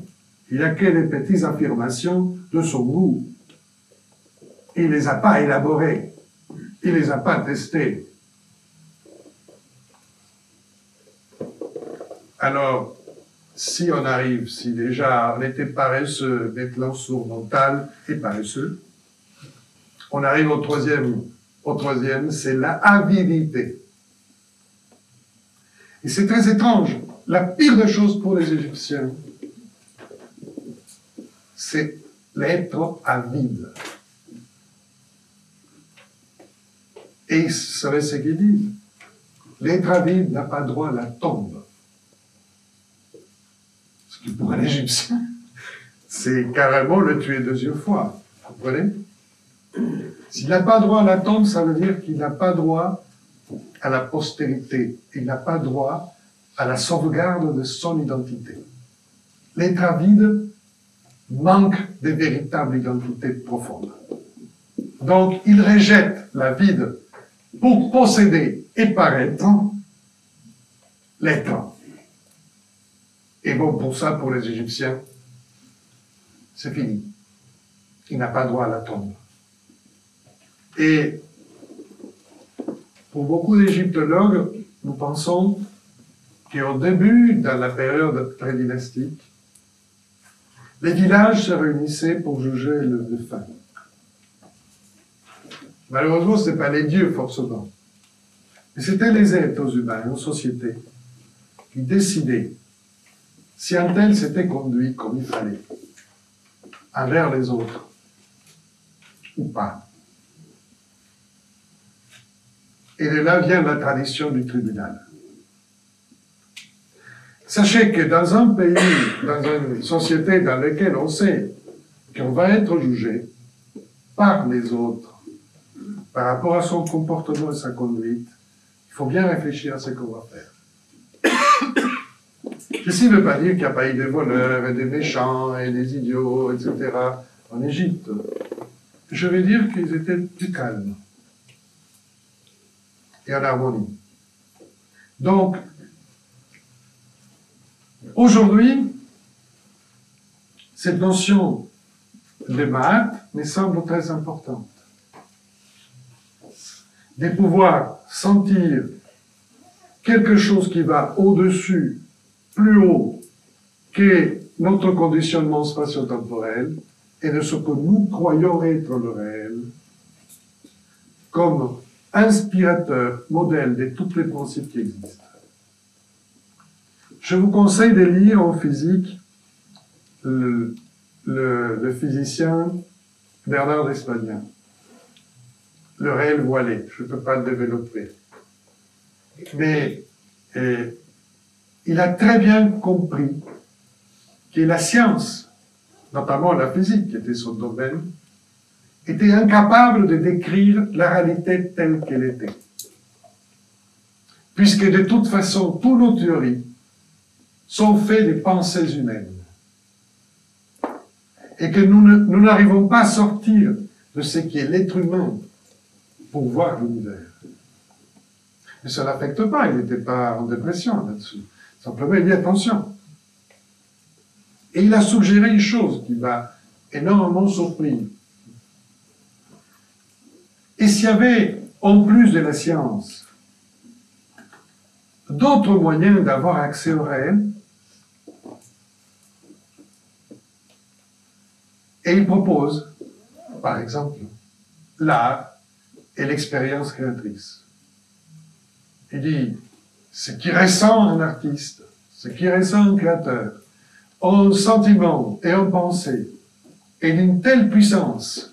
Il a que des petites affirmations de son goût. Il les a pas élaborées. Il les a pas testées. Alors, si on arrive, si déjà on était paresseux, maintenant sourd mental et paresseux, on arrive au troisième, au troisième, c'est la avidité. Et c'est très étrange. La pire des choses pour les Égyptiens, c'est l'être avide. Et vous savez ce qu'ils disent? L'être avide n'a pas droit à la tombe. Pour un Égyptien, c'est carrément le tuer deuxième fois. Vous comprenez? S'il n'a pas droit à la tombe, ça veut dire qu'il n'a pas droit à la postérité. Il n'a pas droit à la sauvegarde de son identité. L'être avide manque de véritable identité profonde. Donc, il rejette la vide pour posséder et paraître l'être. Et bon, pour ça, pour les Égyptiens, c'est fini. Il n'a pas droit à la tombe. Et pour beaucoup d'égyptologues, nous pensons qu'au début, dans la période prédynastique, les villages se réunissaient pour juger le défunt. Malheureusement, ce n'est pas les dieux forcément, mais c'était les êtres humains en société qui décidaient si un tel s'était conduit comme il fallait envers les autres ou pas. Et de là vient la tradition du tribunal. Sachez que dans un pays, dans une société dans laquelle on sait qu'on va être jugé par les autres, par rapport à son comportement et sa conduite, il faut bien réfléchir à ce qu'on va faire. Ceci ne veut pas dire qu'il n'y a pas eu des voleurs et des méchants et des idiots, etc. en Égypte. Je veux dire qu'ils étaient plus calmes et en harmonie. Donc, aujourd'hui, cette notion de maths me semble très importante. De pouvoir sentir quelque chose qui va au-dessus, plus haut que notre conditionnement spatio-temporel et de ce que nous croyons être le réel, comme inspirateur, modèle de tous les principes qui existent. Je vous conseille de lire en physique le, physicien Bernard d'Espagnat, Le réel voilé. Je ne peux pas le développer. Mais il a très bien compris que la science, notamment la physique qui était son domaine, était incapable de décrire la réalité telle qu'elle était. Puisque de toute façon, toutes nos théories sont faites des pensées humaines. Et que nous n'arrivons pas à sortir de ce qui est l'être humain pour voir l'univers. Mais ça l'affecte pas, il n'était pas en dépression là-dessus. Simplement, il dit attention. Et il a suggéré une chose qui m'a énormément surpris. Et s'il y avait, en plus de la science, d'autres moyens d'avoir accès au réel, et il propose, par exemple, l'art et l'expérience créatrice. Il dit, ce qui ressent un artiste, ce qui ressent un créateur, en sentiment et en pensée, est d'une telle puissance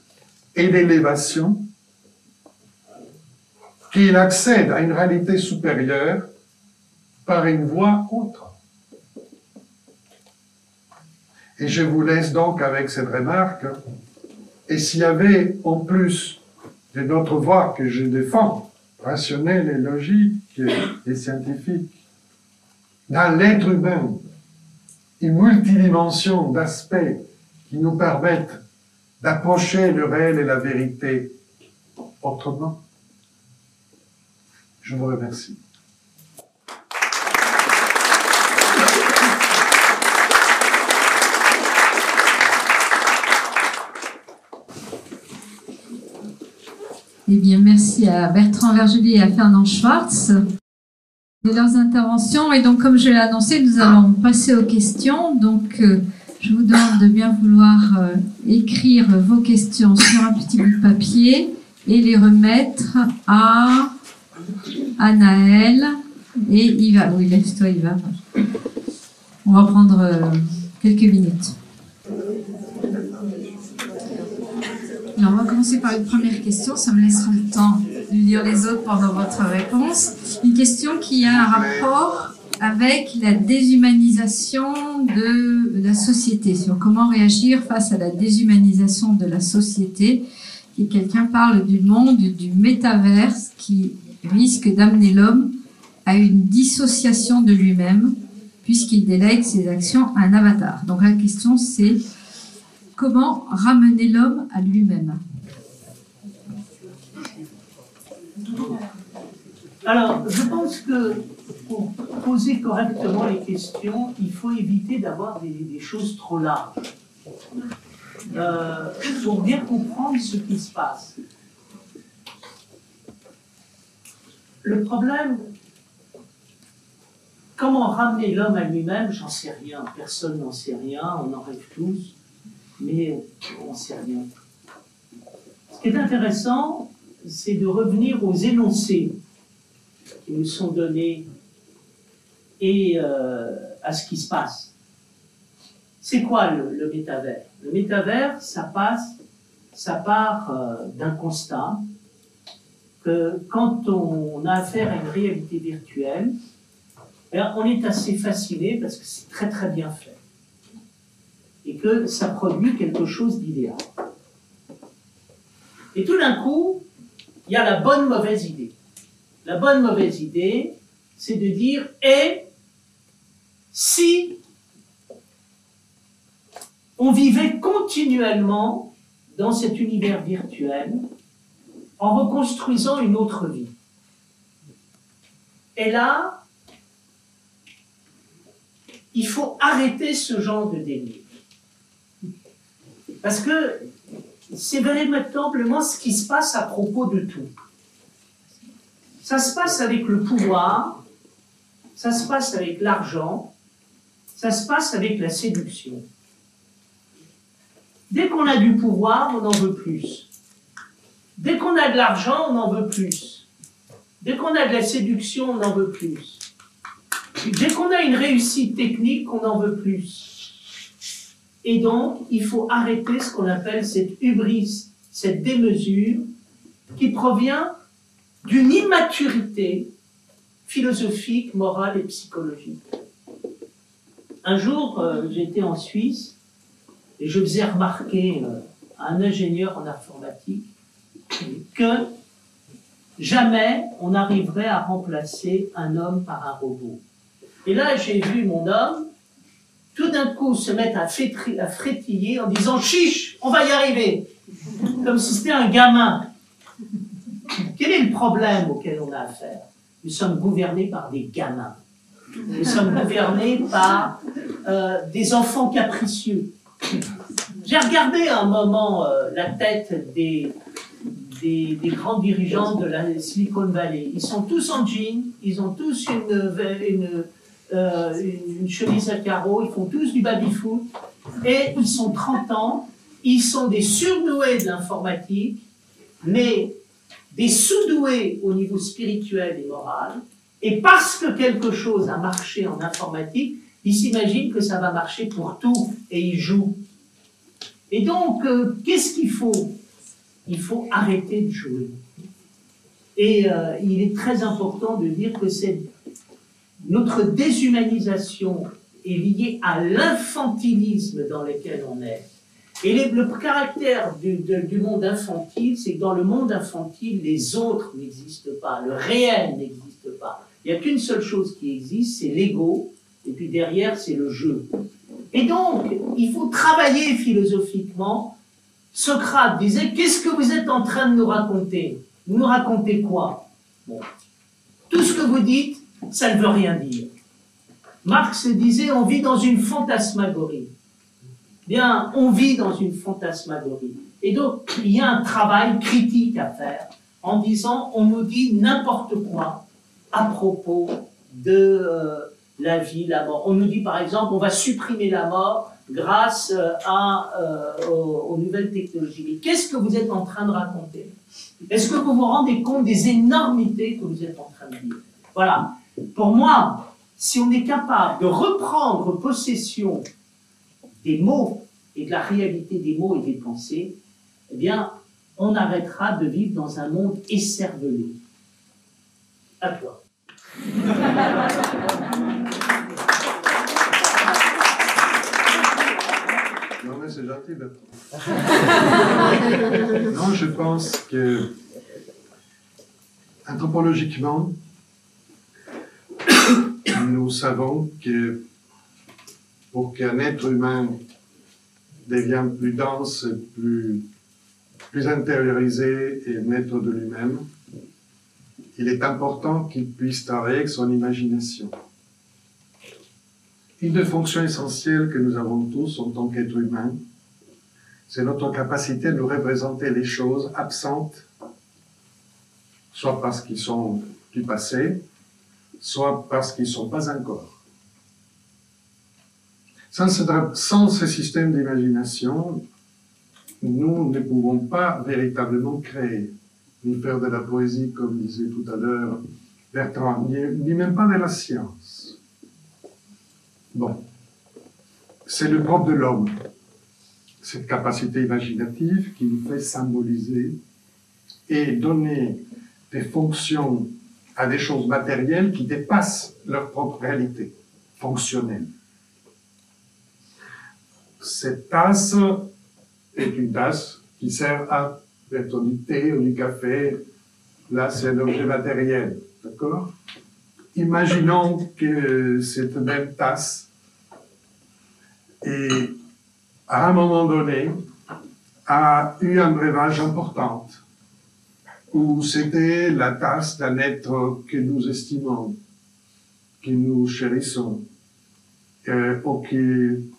et d'élévation qu'il accède à une réalité supérieure par une voie autre. Et je vous laisse donc avec cette remarque. Et s'il y avait en plus de notre voie que je défends, rationnelle et logique et scientifique, dans l'être humain, une multidimension d'aspects qui nous permettent d'approcher le réel et la vérité autrement. Je vous remercie. Eh bien, merci à Bertrand Vergely et à Fernand Schwartz de leurs interventions. Et donc, comme je l'ai annoncé, nous allons passer aux questions. Donc, euh, je vous demande de bien vouloir euh, écrire vos questions sur un petit bout de papier et les remettre à Anaël et Yva. Oui, laisse-toi, Yva. On va prendre euh, quelques minutes. On va commencer par une première question. Ça me laissera le temps de lire les autres pendant votre réponse. Une question qui a un rapport avec la déshumanisation de la société, sur comment réagir face à la déshumanisation de la société. Et quelqu'un parle du monde du métaverse qui risque d'amener l'homme à une dissociation de lui-même puisqu'il délègue ses actions à un avatar. Donc la question c'est Comment ramener l'homme à lui-même Alors, je pense que pour poser correctement les questions, il faut éviter d'avoir des, choses trop larges. Euh, pour bien comprendre ce qui se passe. Le problème, comment ramener l'homme à lui-même, j'en sais rien, personne n'en sait rien, on en rêve tous mais on ne sait rien. Ce qui est intéressant, c'est de revenir aux énoncés qui nous sont donnés et euh, à ce qui se passe. C'est quoi le, métavers? Le métavers, ça passe, ça part euh, d'un constat que quand on a affaire à une réalité virtuelle, eh on est assez fasciné parce que c'est très très bien fait et que ça produit quelque chose d'idéal. Et tout d'un coup, il y a la bonne mauvaise idée. La bonne mauvaise idée, c'est de dire et si on vivait continuellement dans cet univers virtuel en reconstruisant une autre vie. Et là, il faut arrêter ce genre de délire. Parce que c'est véritablement ce qui se passe à propos de tout. Ça se passe avec le pouvoir, ça se passe avec l'argent, ça se passe avec la séduction. Dès qu'on a du pouvoir, on en veut plus. Dès qu'on a de l'argent, on en veut plus. Dès qu'on a de la séduction, on en veut plus. Dès qu'on a une réussite technique, on en veut plus. Et donc, il faut arrêter ce qu'on appelle cette hubris, cette démesure, qui provient d'une immaturité philosophique, morale et psychologique. Un jour, euh, j'étais en Suisse et je faisais remarquer euh, à un ingénieur en informatique que jamais on n'arriverait à remplacer un homme par un robot. Et là, j'ai vu mon homme tout d'un coup se mettre à, frétiller en disant chiche, on va y arriver, comme si c'était un gamin. Quel est le problème auquel on a affaire? Nous sommes gouvernés par des gamins. Nous sommes gouvernés par euh, des enfants capricieux. J'ai regardé un moment euh, la tête des, des, grands dirigeants de la Silicon Valley. Ils sont tous en jean, ils ont tous une, une, euh, une, chemise à carreaux, ils font tous du baby-foot, et ils sont 30 ans, ils sont des surdoués de l'informatique, mais des sous-doués au niveau spirituel et moral, Et parce que quelque chose a marché en informatique, il s'imagine que ça va marcher pour tout et il joue. Et donc, euh, qu'est-ce qu'il faut? Il faut arrêter de jouer. Et euh, il est très important de dire que c'est notre déshumanisation est liée à l'infantilisme dans lequel on est. Et le caractère du, monde infantile, c'est que dans le monde infantile, les autres n'existent pas, le réel n'existe pas. Il n'y a qu'une seule chose qui existe, c'est l'ego, et puis derrière, c'est le jeu. Et donc, il faut travailler philosophiquement. Socrate disait, qu'est-ce que vous êtes en train de nous raconter? Vous nous racontez quoi? Tout ce que vous dites, ça ne veut rien dire. Marx disait, on vit dans une fantasmagorie. Bien, on vit dans une fantasmagorie. Et donc, il y a un travail critique à faire en disant, on nous dit n'importe quoi à propos de euh, la vie, la mort. On nous dit par exemple, on va supprimer la mort grâce euh, euh, aux, nouvelles technologies. Mais qu'est-ce que vous êtes en train de raconter? Est-ce que vous vous rendez compte des énormités que vous êtes en train de dire? Voilà. Pour moi, si on est capable de reprendre possession des mots et de la réalité des mots et des pensées, eh bien, on arrêtera de vivre dans un monde écervelé. À toi. Non, mais c'est gentil, non, je pense que, anthropologiquement, nous savons que pour qu'un être humain devienne plus dense, plus, plus intériorisé et maître de lui-même, il est important qu'il puisse travailler avec son imagination. Une des fonctions essentielles que nous avons tous en tant qu'êtres humains, c'est notre capacité de représenter les choses absentes, soit parce qu'ils sont du passé, soit parce qu'ils ne sont pas encore. Sans ce, sans système d'imagination, nous ne pouvons pas véritablement créer ni faire de la poésie, comme disait tout à l'heure Bertrand, ni, même pas de la science. Bon, c'est le propre de l'homme, cette capacité imaginative qui nous fait symboliser et donner des fonctions à des choses matérielles qui dépassent leur propre réalité fonctionnelle. Cette tasse est une tasse qui sert à être du thé ou du café, là c'est un objet matériel, d'accord? Imaginons que cette même tasse. Et à un moment donné a eu un breuvage important, où c'était la tasse d'un être que nous estimons, que nous chérissons, euh, ou qui,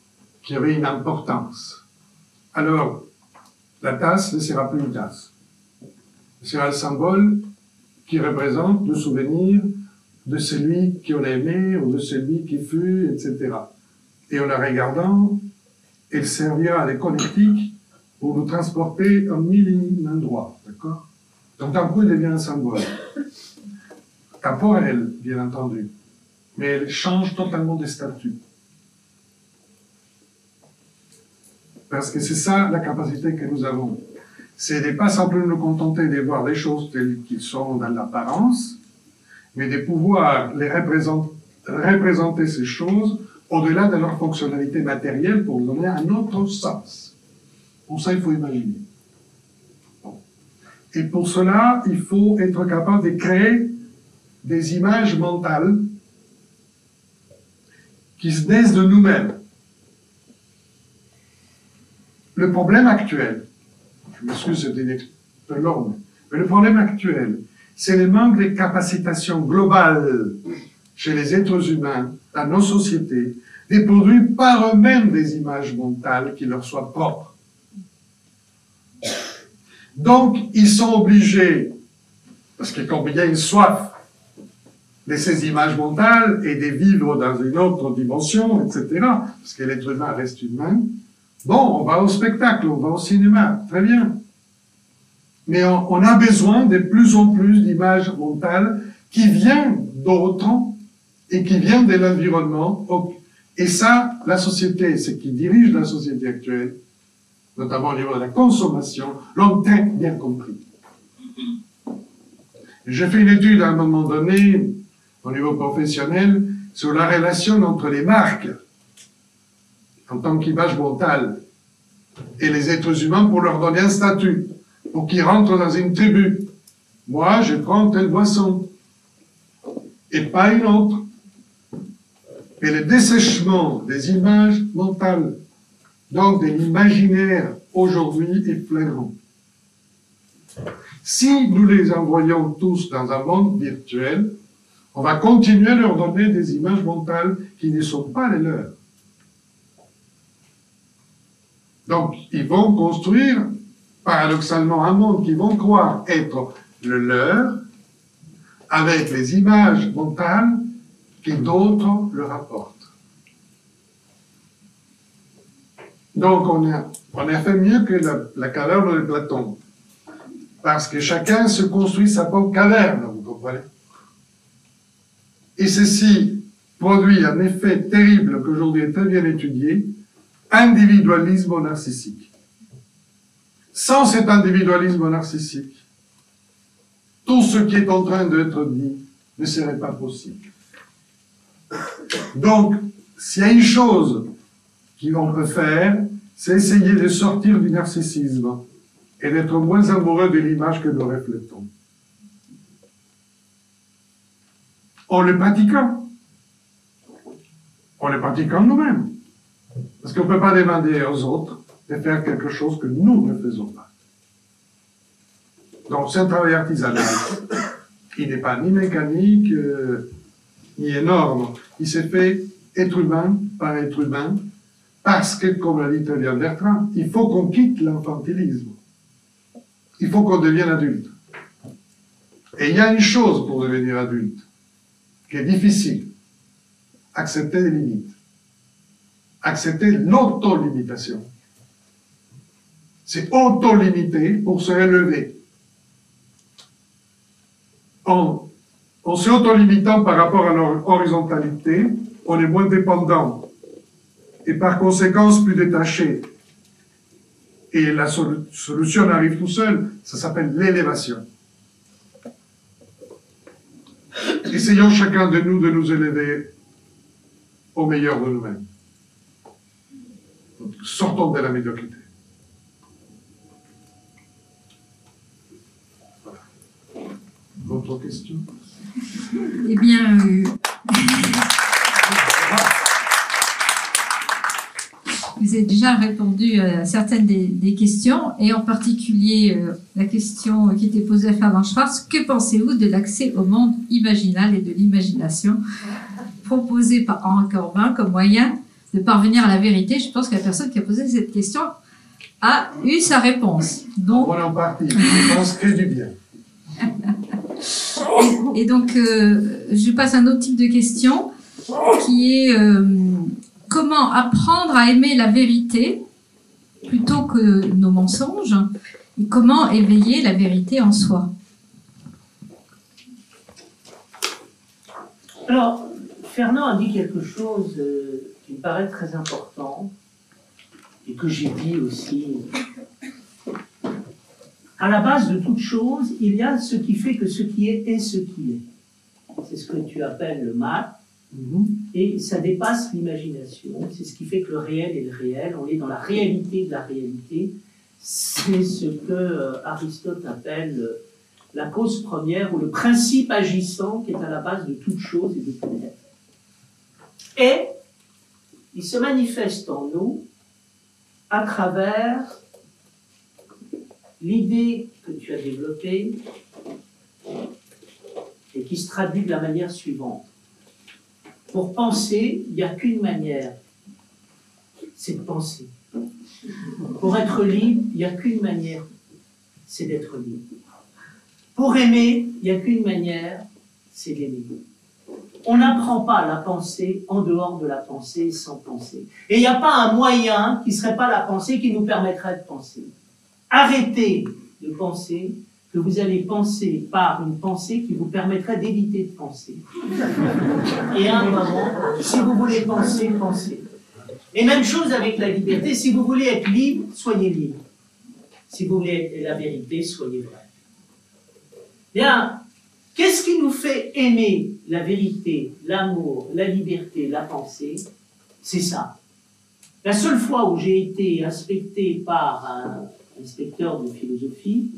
qui avait une importance. Alors, la tasse ne sera plus une tasse. Ce sera un symbole qui représente le souvenir de celui qu'on a aimé ou de celui qui fut, etc. Et en la regardant, elle servira à des connectiques pour nous transporter en mille endroits, d'accord? Donc d'un coup, elle devient un symbole. Temporel, bien entendu. Mais elle change totalement de statut. Parce que c'est ça la capacité que nous avons. C'est de pas simplement nous contenter de voir les choses telles qu'elles sont dans l'apparence, mais de pouvoir les représenter, représenter ces choses au-delà de leur fonctionnalité matérielle pour donner un autre sens. Pour ça, il faut imaginer. Et pour cela, il faut être capable de créer des images mentales qui se naissent de nous-mêmes. Le problème actuel, je m'excuse, c'est peu longue, mais le problème actuel, c'est le manque de capacitation globale chez les êtres humains, dans nos sociétés, de produire par eux-mêmes des images mentales qui leur soient propres. Donc, ils sont obligés, parce qu'il y a une soif de ces images mentales et de vivre dans une autre dimension, etc., parce que l'être humain reste humain, Bon, on va au spectacle, on va au cinéma, très bien. Mais on, a besoin de plus en plus d'images mentales qui vient d'autres et qui vient de l'environnement. Et ça, la société, ce qui dirige la société actuelle, notamment au niveau de la consommation, l'ont très bien compris. J'ai fait une étude à un moment donné, au niveau professionnel, sur la relation entre les marques, en tant qu'image mentale, et les êtres humains pour leur donner un statut, pour qu'ils rentrent dans une tribu. Moi, je prends telle boisson, et pas une autre. Et le dessèchement des images mentales, donc de l'imaginaire aujourd'hui, est flagrant. Si nous les envoyons tous dans un monde virtuel, on va continuer à leur donner des images mentales qui ne sont pas les leurs. Donc, ils vont construire, paradoxalement, un monde qu'ils vont croire être le leur, avec les images mentales que d'autres leur apportent. Donc, on a, fait mieux que la, la caverne de Platon. Parce que chacun se construit sa propre caverne, vous comprenez Et ceci produit un effet terrible qu'aujourd'hui est très bien étudié, individualisme narcissique. Sans cet individualisme narcissique, tout ce qui est en train d'être dit ne serait pas possible. Donc, s'il y a une chose qu'on peut faire, c'est essayer de sortir du narcissisme et d'être moins amoureux de l'image que nous reflétons. En le pratiquant. En le pratiquant nous-mêmes. Parce qu'on ne peut pas demander aux autres de faire quelque chose que nous ne faisons pas. Donc c'est un travail artisanal. Il n'est pas ni mécanique, euh, ni énorme. Il s'est fait être humain par être humain, parce que, comme l'a dit très bien Bertrand, il faut qu'on quitte l'infantilisme. Il faut qu'on devienne adulte. Et il y a une chose pour devenir adulte, qui est difficile. Accepter les limites. Accepter l'auto-limitation. C'est auto-limiter pour se relever en, en s'auto-limitant par rapport à leur horizontalité, on est moins dépendant et par conséquent plus détaché. Et la solution arrive tout seul, ça s'appelle l'élévation. Essayons chacun de nous de nous élever au meilleur de nous-mêmes. Sortons de la médiocrité. Votre question Eh bien, euh, vous avez déjà répondu à certaines des, questions, et en particulier euh, la question qui était posée à Ferdinand Schwartz. Que pensez-vous de l'accès au monde imaginal et de l'imagination proposé par Henri Corbin comme moyen de parvenir à la vérité? Je pense que la personne qui a posé cette question a eu sa réponse. Donc, on en partie. Je pense que du bien. Et, donc, euh, je passe à un autre type de question qui est euh, comment apprendre à aimer la vérité plutôt que nos mensonges et comment éveiller la vérité en soi. Alors, Fernand a dit quelque chose euh, qui me paraît très important et que j'ai dit aussi à la base de toute chose, il y a ce qui fait que ce qui est est ce qui est. C'est ce que tu appelles le mhm. Et ça dépasse l'imagination. C'est ce qui fait que le réel est le réel. On est dans la réalité de la réalité. C'est ce que euh, Aristote appelle euh, la cause première ou le principe agissant qui est à la base de toute chose et de tout être. Et il se manifeste en nous à travers l'idée que tu as développée et qui se traduit de la manière suivante. Pour penser, il n'y a qu'une manière, c'est de penser. Pour être libre, il n'y a qu'une manière, c'est d'être libre. Pour aimer, il n'y a qu'une manière, c'est d'aimer. On n'apprend pas la pensée en dehors de la pensée, sans penser. Et il n'y a pas un moyen qui ne serait pas la pensée qui nous permettrait de penser arrêter de penser vous allez penser par une pensée qui vous permettrait d'éviter de penser. Et un moment, si vous voulez penser, pensez. Et même chose avec la liberté, si vous voulez être libre, soyez libre. Si vous voulez être la vérité, soyez vrai. Bien, qu'est-ce qui nous fait aimer la vérité, l'amour, la liberté, la pensée? C'est ça. La seule fois où j'ai été inspecté par un inspecteur de philosophie,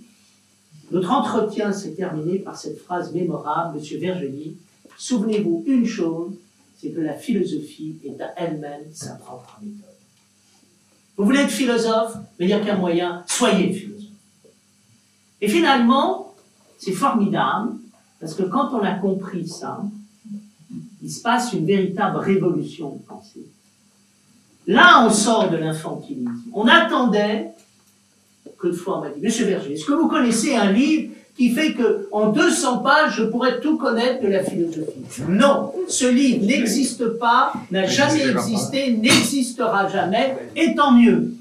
notre entretien s'est terminé par cette phrase mémorable, Monsieur Vergeny, souvenez-vous une chose, c'est que la philosophie est à elle-même sa propre méthode. Vous voulez être philosophe, mais il n'y a qu'un moyen, soyez philosophe. Et finalement, c'est formidable, parce que quand on a compris ça, il se passe une véritable révolution de pensée. Là, on sort de l'infantilisme. On attendait que de fois on m'a dit, Monsieur Berger, est-ce que vous connaissez un livre qui fait que en 200 pages, je pourrais tout connaître de la philosophie? Non, ce livre n'existe pas, n'a jamais existé, n'existera jamais, et tant mieux.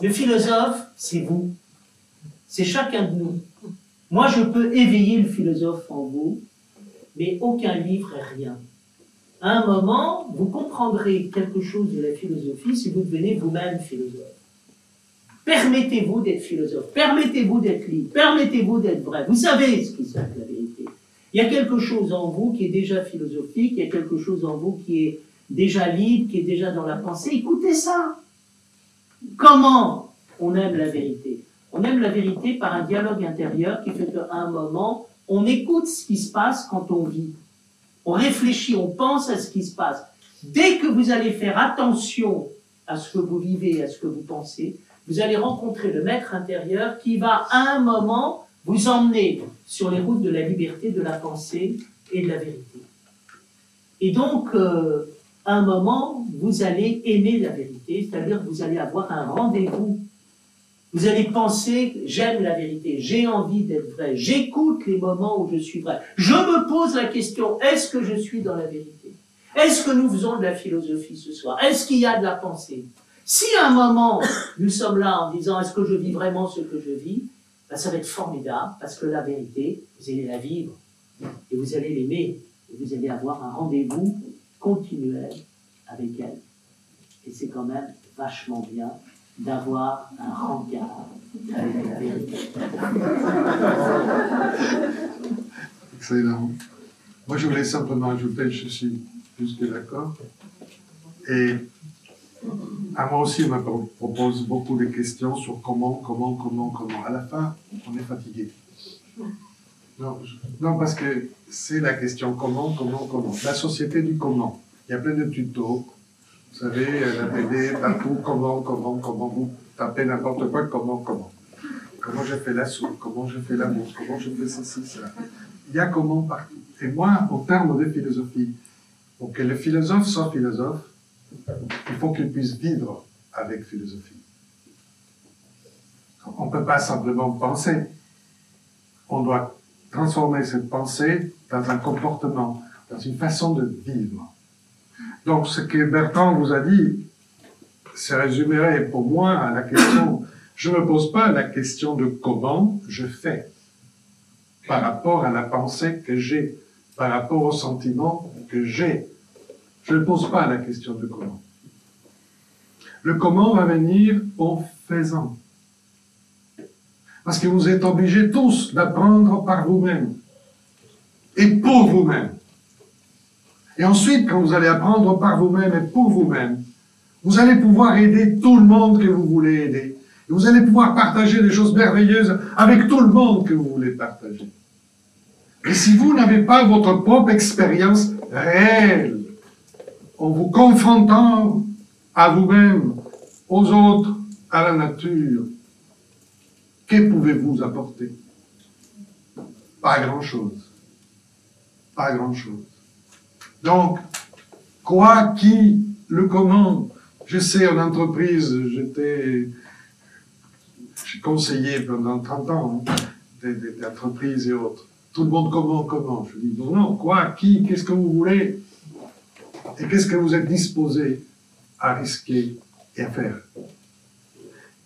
Le philosophe, c'est vous. C'est chacun de nous. Moi, je peux éveiller le philosophe en vous, mais aucun livre est rien à un moment, vous comprendrez quelque chose de la philosophie si vous devenez vous-même philosophe. Permettez-vous d'être philosophe, permettez-vous d'être libre, permettez-vous d'être vrai. Vous savez ce qui c'est la vérité. Il y a quelque chose en vous qui est déjà philosophique, il y a quelque chose en vous qui est déjà libre, qui est déjà dans la pensée. Écoutez ça. Comment on aime la vérité? On aime la vérité par un dialogue intérieur qui fait qu'à un moment, on écoute ce qui se passe quand on vit on réfléchit, on pense à ce qui se passe. Dès que vous allez faire attention à ce que vous vivez, à ce que vous pensez, vous allez rencontrer le maître intérieur qui va à un moment vous emmener sur les routes de la liberté, de la pensée et de la vérité. Et donc, euh, à un moment, vous allez aimer la vérité, c'est-à-dire que vous allez avoir un rendez-vous vous allez penser, j'aime la vérité, j'ai envie d'être vrai, j'écoute les moments où je suis vrai. Je me pose la question, est-ce que je suis dans la vérité? Est-ce que nous faisons de la philosophie ce soir? Est-ce qu'il y a de la pensée? Si à un moment, nous sommes là en disant, est-ce que je vis vraiment ce que je vis? Ben, Ça va être formidable, parce que la vérité, vous allez la vivre, et vous allez l'aimer, et vous allez avoir un rendez-vous continuel avec elle. Et c'est quand même vachement bien d'avoir un regard avec la vérité. Excellent. Moi, je voulais simplement ajouter, je suis plus que d'accord. Et à moi aussi, on me propose beaucoup de questions sur comment, comment, comment, comment. À la fin, on est fatigué. Non, non parce que c'est la question comment, comment, comment. La société du comment. Il y a plein de tutos vous savez, la BD, partout, comment, comment, comment vous tapez n'importe quoi, comment, comment. Comment j'ai fait la soupe, comment j'ai fait l'amour, comment je fais ceci, cela. Il y a comment partout. Et moi, en termes de philosophie, pour que le philosophe soit philosophe, il faut qu'il puisse vivre avec philosophie. On ne peut pas simplement penser. On doit transformer cette pensée dans un comportement, dans une façon de vivre. Donc, ce que Bertrand vous a dit, c'est résumé pour moi à la question, je ne me pose pas la question de comment je fais par rapport à la pensée que j'ai, par rapport au sentiment que j'ai. Je ne pose pas la question de comment. Le comment va venir en faisant. Parce que vous êtes obligés tous d'apprendre par vous-même et pour vous-même. Et ensuite, quand vous allez apprendre par vous-même et pour vous-même, vous allez pouvoir aider tout le monde que vous voulez aider. Et vous allez pouvoir partager des choses merveilleuses avec tout le monde que vous voulez partager. Et si vous n'avez pas votre propre expérience réelle, en vous confrontant à vous-même, aux autres, à la nature, que pouvez-vous apporter? Pas grand-chose. Pas grand-chose. Donc, quoi, qui, le comment. Je sais, en entreprise, j'étais, j'ai conseillé pendant 30 ans hein, des, entreprises et autres. Tout le monde comment, comment. Je dis non, non, quoi, qui, qu'est-ce que vous voulez? Et qu'est-ce que vous êtes disposé à risquer et à faire?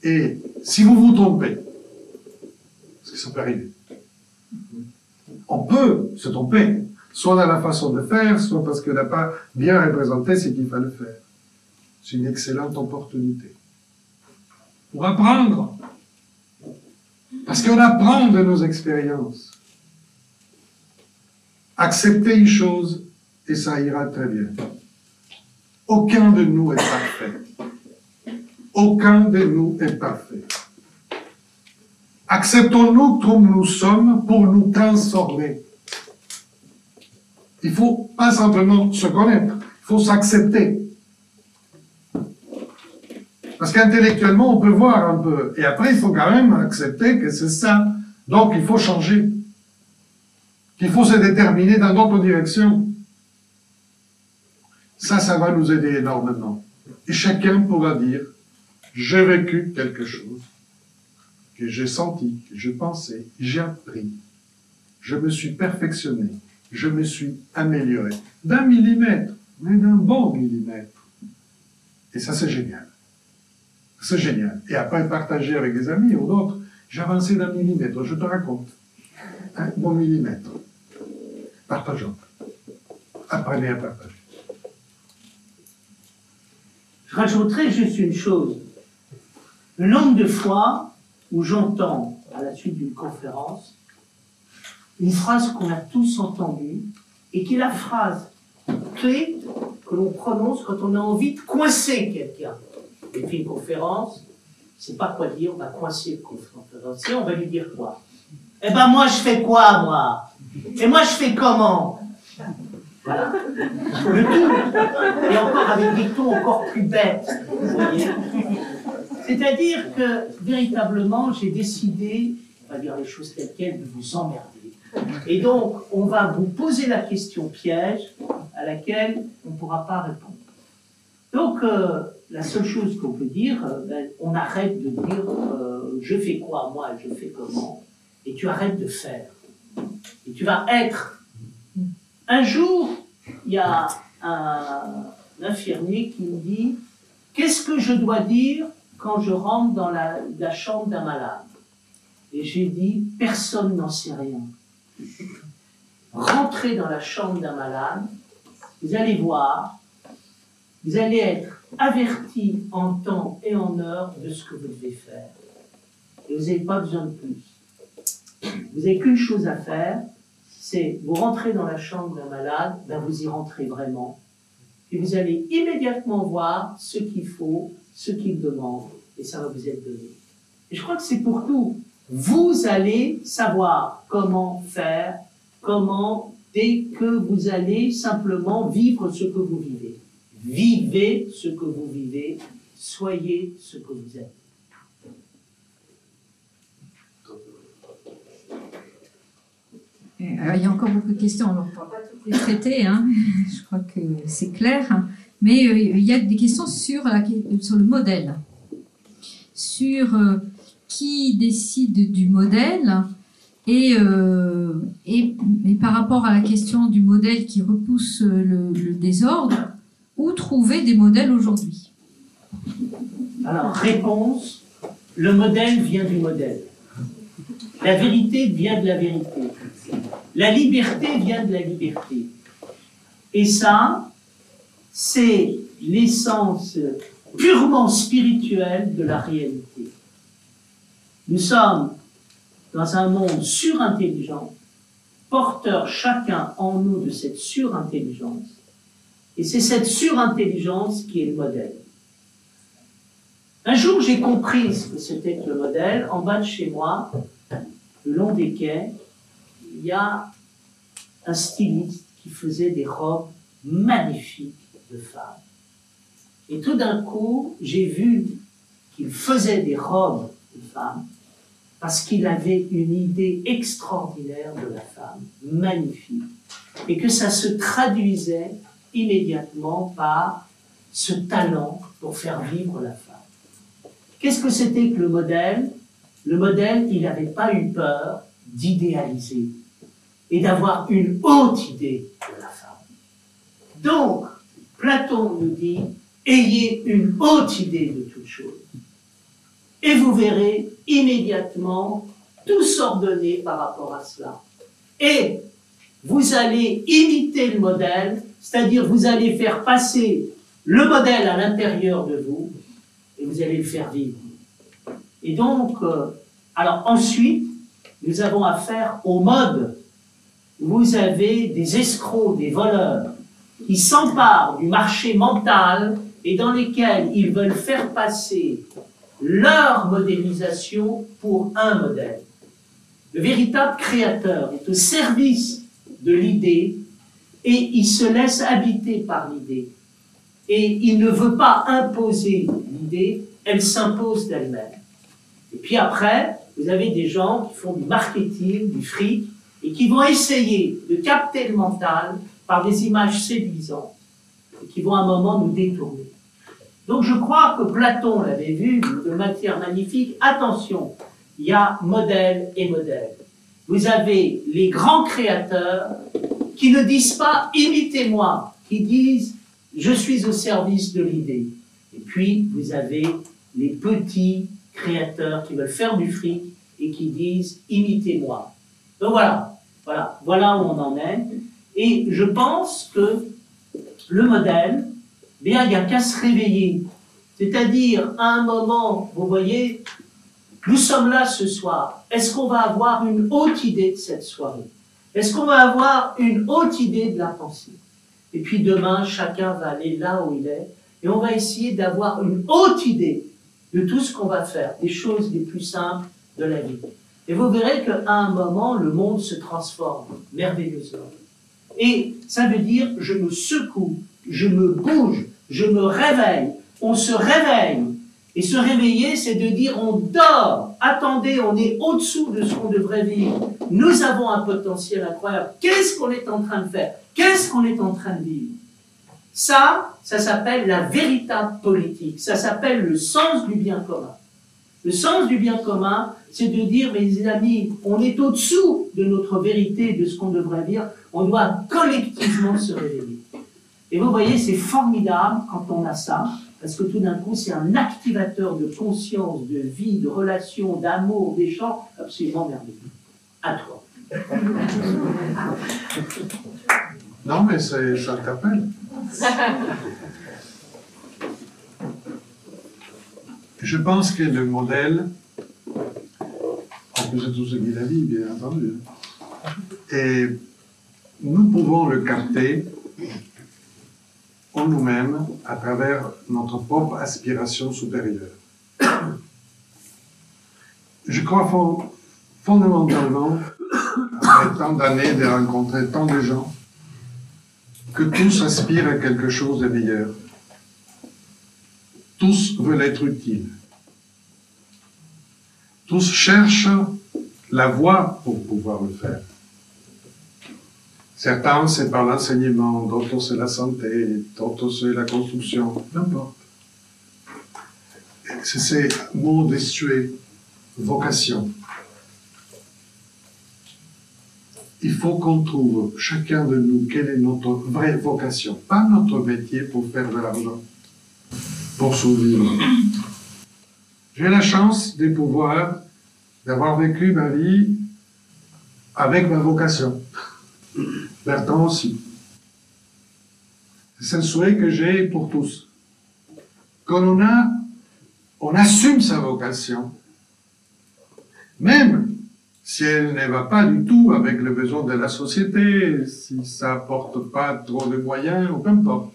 Et si vous vous trompez, parce que ça peut arriver, on peut se tromper, soit dans la façon de faire, soit parce qu'on n'a pas bien représenté ce qu'il fallait faire. C'est une excellente opportunité. Pour apprendre. Parce qu'on apprend de nos expériences. Accepter une chose et ça ira très bien. Aucun de nous est parfait. Aucun de nous est parfait. Acceptons-nous comme nous sommes pour nous transformer. Il faut pas simplement se connaître, il faut s'accepter. Parce qu'intellectuellement, on peut voir un peu. Et après, il faut quand même accepter que c'est ça. Donc, il faut changer. Qu'il faut se déterminer dans d'autres directions. Ça, ça va nous aider énormément. Et chacun pourra dire, j'ai vécu quelque chose, que j'ai senti, que j'ai pensé, j'ai appris, je me suis perfectionné, je me suis amélioré. D'un millimètre, mais d'un bon millimètre. Et ça, c'est génial. C'est génial. Et après, partager avec des amis ou d'autres, j'ai avancé d'un millimètre, je te raconte. Un bon millimètre. Partageons. Apprenez à partager. Je rajouterai juste une chose. Le nombre de fois où j'entends, à la suite d'une conférence, une phrase qu'on a tous entendue et qui est la phrase clé que l'on prononce quand on a envie de coincer quelqu'un. J'ai fait une conférence, c'est pas quoi dire, on va coincer le conférencier, on va lui dire quoi? Eh ben moi je fais quoi moi? Et moi je fais comment? Voilà. Le tout. Et encore avec des tons encore plus bêtes. C'est-à-dire que véritablement j'ai décidé, on va dire les choses telles quelles, de vous emmerder. Et donc, on va vous poser la question piège à laquelle on ne pourra pas répondre. Donc, euh, la seule chose qu'on peut dire, euh, ben, on arrête de dire euh, je fais quoi moi, je fais comment, et tu arrêtes de faire. Et tu vas être. Un jour, il y a un infirmier qui me dit qu'est-ce que je dois dire quand je rentre dans la, la chambre d'un malade? Et j'ai dit personne n'en sait rien. Rentrez dans la chambre d'un malade, vous allez voir, vous allez être averti en temps et en heure de ce que vous devez faire. Et vous n'avez pas besoin de plus. Vous n'avez qu'une chose à faire, c'est vous rentrez dans la chambre d'un malade, ben vous y rentrez vraiment. Et vous allez immédiatement voir ce qu'il faut, ce qu'il demande, et ça va vous être donné. Et je crois que c'est pour tout. Vous allez savoir comment faire, comment, dès que vous allez simplement vivre ce que vous vivez. Vivez ce que vous vivez, soyez ce que vous êtes. Alors, il y a encore beaucoup de questions, on ne pourra pas toutes les traiter, hein. je crois que c'est clair. Mais euh, il y a des questions sur, sur le modèle, sur euh, qui décide du modèle et, euh, et, et par rapport à la question du modèle qui repousse le, le désordre, où trouver des modèles aujourd'hui? Alors, réponse, le modèle vient du modèle. La vérité vient de la vérité. La liberté vient de la liberté. Et ça, c'est l'essence purement spirituelle de la réalité. Nous sommes dans un monde surintelligent, porteurs chacun en nous de cette surintelligence. Et c'est cette surintelligence qui est le modèle. Un jour, j'ai compris ce que c'était le modèle. En bas de chez moi, le long des quais, il y a un styliste qui faisait des robes magnifiques de femmes. Et tout d'un coup, j'ai vu qu'il faisait des robes de femmes parce qu'il avait une idée extraordinaire de la femme, magnifique, et que ça se traduisait immédiatement par ce talent pour faire vivre la femme. Qu'est-ce que c'était que le modèle? Le modèle, il n'avait pas eu peur d'idéaliser et d'avoir une haute idée de la femme. Donc, Platon nous dit, ayez une haute idée de toute chose. Et vous verrez immédiatement tout s'ordonner par rapport à cela. Et vous allez imiter le modèle, c'est-à-dire vous allez faire passer le modèle à l'intérieur de vous et vous allez le faire vivre. Et donc, euh, alors ensuite, nous avons affaire au mode. Vous avez des escrocs, des voleurs, qui s'emparent du marché mental et dans lesquels ils veulent faire passer leur modélisation pour un modèle. Le véritable créateur est au service de l'idée et il se laisse habiter par l'idée. Et il ne veut pas imposer l'idée, elle s'impose d'elle-même. Et puis après, vous avez des gens qui font du marketing, du fric, et qui vont essayer de capter le mental par des images séduisantes, et qui vont à un moment nous détourner. Donc je crois que Platon l'avait vu de matière magnifique. Attention, il y a modèle et modèle. Vous avez les grands créateurs qui ne disent pas imitez-moi, qui disent je suis au service de l'idée. Et puis vous avez les petits créateurs qui veulent faire du fric et qui disent imitez-moi. Donc voilà, voilà, voilà où on en est. Et je pense que le modèle, bien, il n'y a qu'à se réveiller. C'est-à-dire, à un moment, vous voyez, nous sommes là ce soir. Est-ce qu'on va avoir une haute idée de cette soirée? Est-ce qu'on va avoir une haute idée de la pensée? Et puis demain, chacun va aller là où il est et on va essayer d'avoir une haute idée de tout ce qu'on va faire, des choses les plus simples de la vie. Et vous verrez qu'à un moment, le monde se transforme merveilleusement. Et ça veut dire, je me secoue, je me bouge, je me réveille, on se réveille. Et se réveiller, c'est de dire on dort. Attendez, on est au-dessous de ce qu'on devrait vivre. Nous avons un potentiel incroyable. Qu'est-ce qu'on est en train de faire? Qu'est-ce qu'on est en train de vivre? Ça, ça s'appelle la véritable politique. Ça s'appelle le sens du bien commun. Le sens du bien commun, c'est de dire, mes amis, on est au-dessous de notre vérité, de ce qu'on devrait dire. On doit collectivement se réveiller. Et vous voyez, c'est formidable quand on a ça, parce que tout d'un coup, c'est un activateur de conscience, de vie, de relation, d'amour, d'échange, absolument merveilleux. À toi. Non, mais ça t'appelle. Je pense que le modèle, en plus de tout ce qu'il bien entendu, et nous pouvons le capter en nous-mêmes à travers notre propre aspiration supérieure. Je crois fondamentalement, après tant d'années de rencontrer tant de gens, que tous aspirent à quelque chose de meilleur. Tous veulent être utiles. Tous cherchent la voie pour pouvoir le faire. Certains, c'est par l'enseignement, d'autres, c'est la santé, d'autres, c'est la construction, n'importe. C'est ces mots vocation. Il faut qu'on trouve, chacun de nous, quelle est notre vraie vocation. Pas notre métier pour faire de l'argent, pour survivre. J'ai la chance de pouvoir, d'avoir vécu ma vie avec ma vocation. Bertrand aussi. C'est un souhait que j'ai pour tous. Quand on a, on assume sa vocation, même si elle ne va pas du tout avec le besoin de la société, si ça apporte pas trop de moyens, ou peu importe.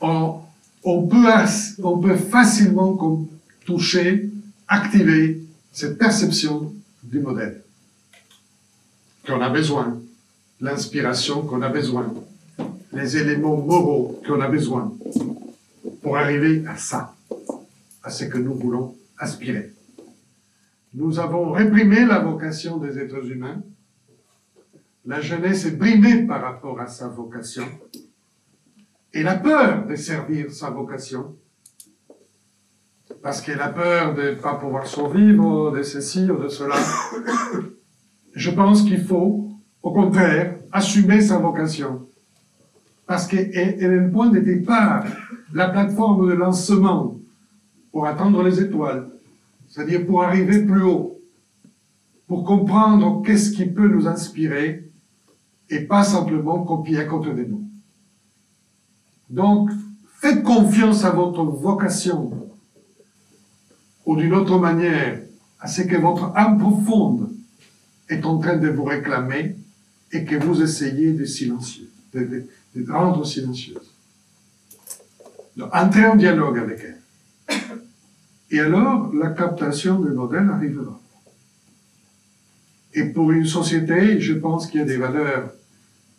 On peut facilement toucher, activer cette perception du modèle qu'on a besoin, l'inspiration qu'on a besoin, les éléments moraux qu'on a besoin pour arriver à ça, à ce que nous voulons aspirer. Nous avons réprimé la vocation des êtres humains. La jeunesse est brimée par rapport à sa vocation. Et la peur de servir sa vocation. Parce qu'elle a peur de ne pas pouvoir survivre, de ceci ou de cela. Je pense qu'il faut, au contraire, assumer sa vocation. Parce qu'elle est le point de départ, la plateforme de lancement pour atteindre les étoiles, c'est-à-dire pour arriver plus haut, pour comprendre qu'est-ce qui peut nous inspirer et pas simplement copier à côté de nous. Donc, faites confiance à votre vocation ou d'une autre manière à ce que votre âme profonde est en train de vous réclamer et que vous essayez de silencieux, de, rendre silencieuse. Donc, entrez en dialogue avec elle. Et alors, la captation des modèles arrivera. Et pour une société, je pense qu'il y a des valeurs,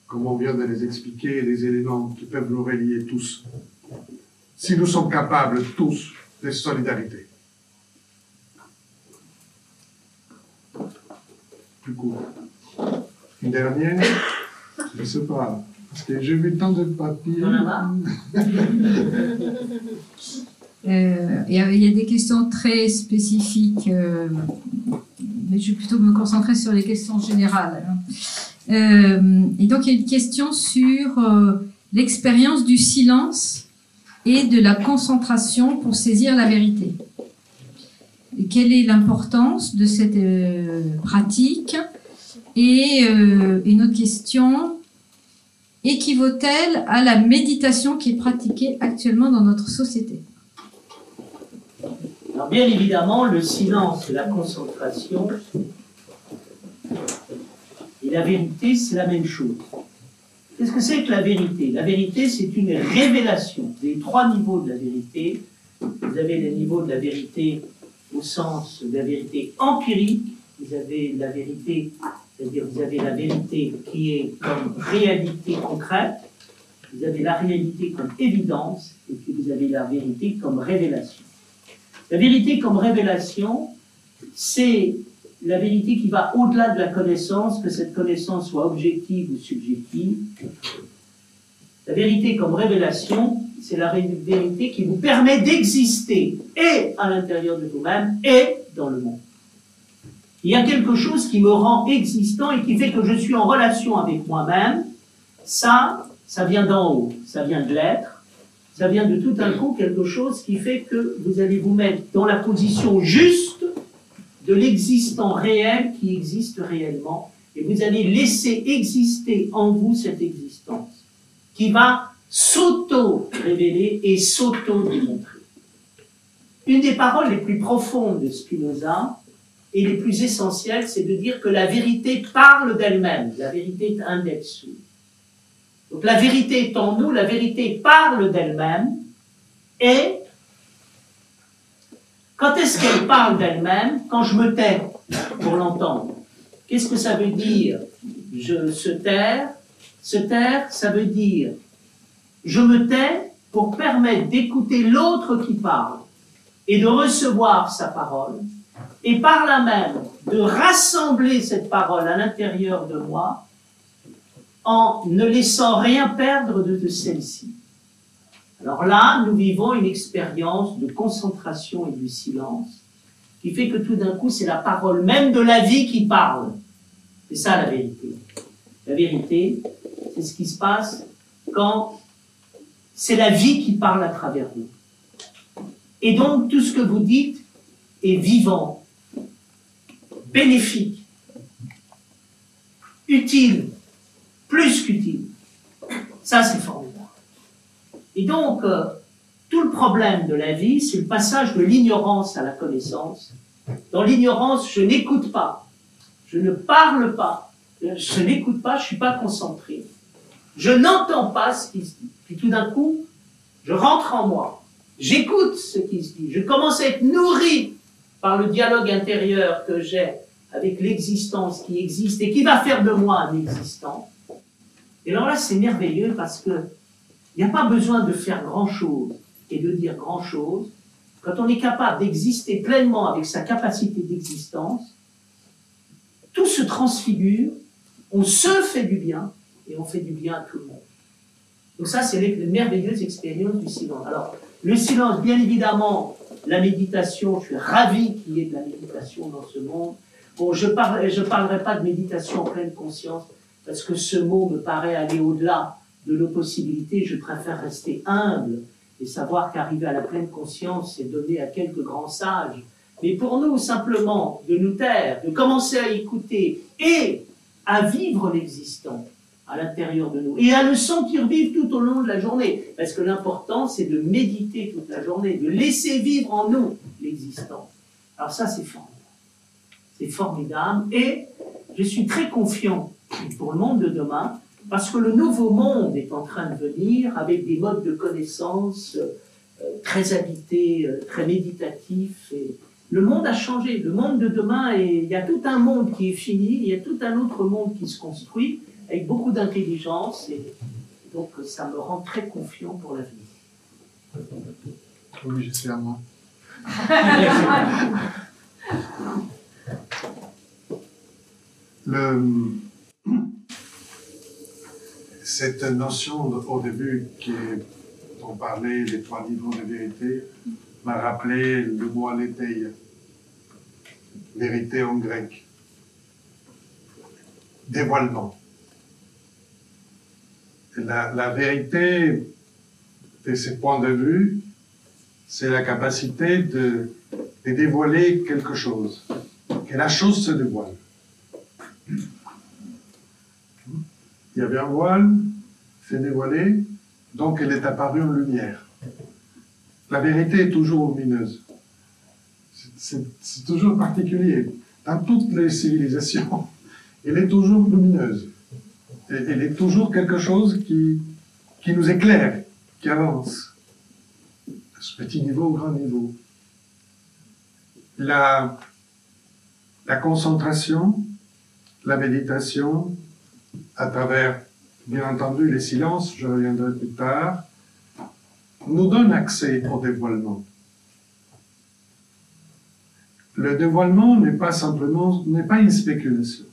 comme on vient de les expliquer, des éléments qui peuvent nous relier tous. Si nous sommes capables tous de solidarité. Plus court. Une dernière, je ne sais pas, parce que j'ai vu tant de papiers. Euh, il y, a des questions très spécifiques, euh, mais je vais plutôt me concentrer sur les questions générales. Hein. Euh, et donc, il y a une question sur l'expérience du silence et de la concentration pour saisir la vérité. Et quelle est l'importance de cette pratique Et une autre question, équivaut-elle à la méditation qui est pratiquée actuellement dans notre société? Alors bien évidemment, le silence et la concentration et la vérité, c'est la même chose. Qu'est-ce que c'est que la vérité? La vérité, c'est une révélation. Avez trois niveaux de la vérité. Vous avez le niveau de la vérité au sens de la vérité empirique. Vous avez la vérité, c'est-à-dire vous avez la vérité qui est comme réalité concrète. Vous avez la réalité comme évidence. Et puis vous avez la vérité comme révélation. La vérité comme révélation, c'est la vérité qui va au-delà de la connaissance, que cette connaissance soit objective ou subjective. La vérité comme révélation, c'est la vérité qui vous permet d'exister et à l'intérieur de vous-même et dans le monde. Il y a quelque chose qui me rend existant et qui fait que je suis en relation avec moi-même. Ça, ça vient d'en haut, ça vient de l'être ça vient de tout un coup quelque chose qui fait que vous allez vous mettre dans la position juste de l'existant réel qui existe réellement, et vous allez laisser exister en vous cette existence, qui va s'auto-révéler et s'auto-démontrer. Une des paroles les plus profondes de Spinoza et les plus essentielles, c'est de dire que la vérité parle d'elle-même, la vérité est indexée. Donc la vérité est en nous, la vérité parle d'elle-même, et quand est-ce qu'elle parle d'elle-même? Quand je me tais pour l'entendre. Qu'est-ce que ça veut dire? Je se taire. Se taire, ça veut dire je me tais pour permettre d'écouter l'autre qui parle et de recevoir sa parole, et par là même de rassembler cette parole à l'intérieur de moi en ne laissant rien perdre de, celle-ci. Alors là, nous vivons une expérience de concentration et de silence qui fait que tout d'un coup, c'est la parole même de la vie qui parle. C'est ça la vérité. La vérité, c'est ce qui se passe quand c'est la vie qui parle à travers vous. Et donc, tout ce que vous dites est vivant, bénéfique, utile, plus qu'utile. Ça, c'est formidable. Et donc, euh, tout le problème de la vie, c'est le passage de l'ignorance à la connaissance. Dans l'ignorance, je n'écoute pas, je ne parle pas, je n'écoute pas, je ne suis pas concentré. Je n'entends pas ce qui se dit. Puis tout d'un coup, je rentre en moi. J'écoute ce qui se dit. Je commence à être nourri par le dialogue intérieur que j'ai avec l'existence qui existe et qui va faire de moi un existant. Et alors là, c'est merveilleux parce que il n'y a pas besoin de faire grand-chose et de dire grand-chose. Quand on est capable d'exister pleinement avec sa capacité d'existence, tout se transfigure, on se fait du bien et on fait du bien à tout le monde. Donc ça, c'est les, merveilleuses expériences du silence. Alors, le silence, bien évidemment, la méditation, je suis ravi qu'il y ait de la méditation dans ce monde. Bon, je ne parlerai pas de méditation en pleine conscience, parce que ce mot me paraît aller au-delà de nos possibilités, je préfère rester humble et savoir qu'arriver à la pleine conscience, c'est donné à quelques grands sages. Mais pour nous, simplement, de nous taire, de commencer à écouter et à vivre l'existant à l'intérieur de nous et à le sentir vivre tout au long de la journée. Parce que l'important, c'est de méditer toute la journée, de laisser vivre en nous l'existant. Alors ça, c'est formidable. C'est formidable. Et je suis très confiant pour le monde de demain, parce que le nouveau monde est en train de venir avec des modes de connaissance euh, très habités, euh, très méditatifs. Le monde a changé. Le monde de demain, et il y a tout un monde qui est fini, il y a tout un autre monde qui se construit avec beaucoup d'intelligence. Et donc, ça me rend très confiant pour l'avenir. Oui, j'espère moi. Le, cette notion au début qui est, dont parlait les trois niveaux de vérité m'a rappelé le mot aletheia, vérité en grec, dévoilement. La, vérité, de ce point de vue, c'est la capacité de, de dévoiler quelque chose, que la chose se dévoile. Il y avait un voile, c'est dévoilé, donc elle est apparue en lumière. La vérité est toujours lumineuse. C'est toujours particulier. Dans toutes les civilisations, elle est toujours lumineuse. Elle est toujours quelque chose qui, qui nous éclaire, qui avance. À ce petit niveau au grand niveau. La, la concentration, la méditation, à travers, bien entendu, les silences, je reviendrai plus tard, nous donne accès au dévoilement. Le dévoilement n'est pas simplement, n'est pas une spéculation.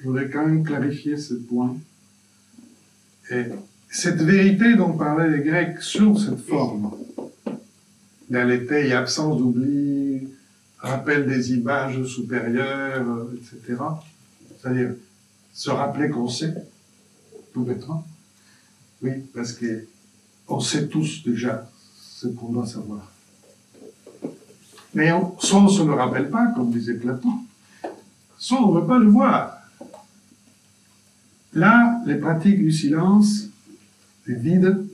Je voudrais quand même clarifier ce point. Et cette vérité dont parlaient les Grecs sur cette forme, et absence d'oubli, rappel des images supérieures, etc. C'est-à-dire se rappeler qu'on sait, tout bêtement. Oui, parce que on sait tous déjà ce qu'on doit savoir. Mais soit on ne se le rappelle pas, comme disait Platon, soit on ne veut pas le voir. Là, les pratiques du silence, du vide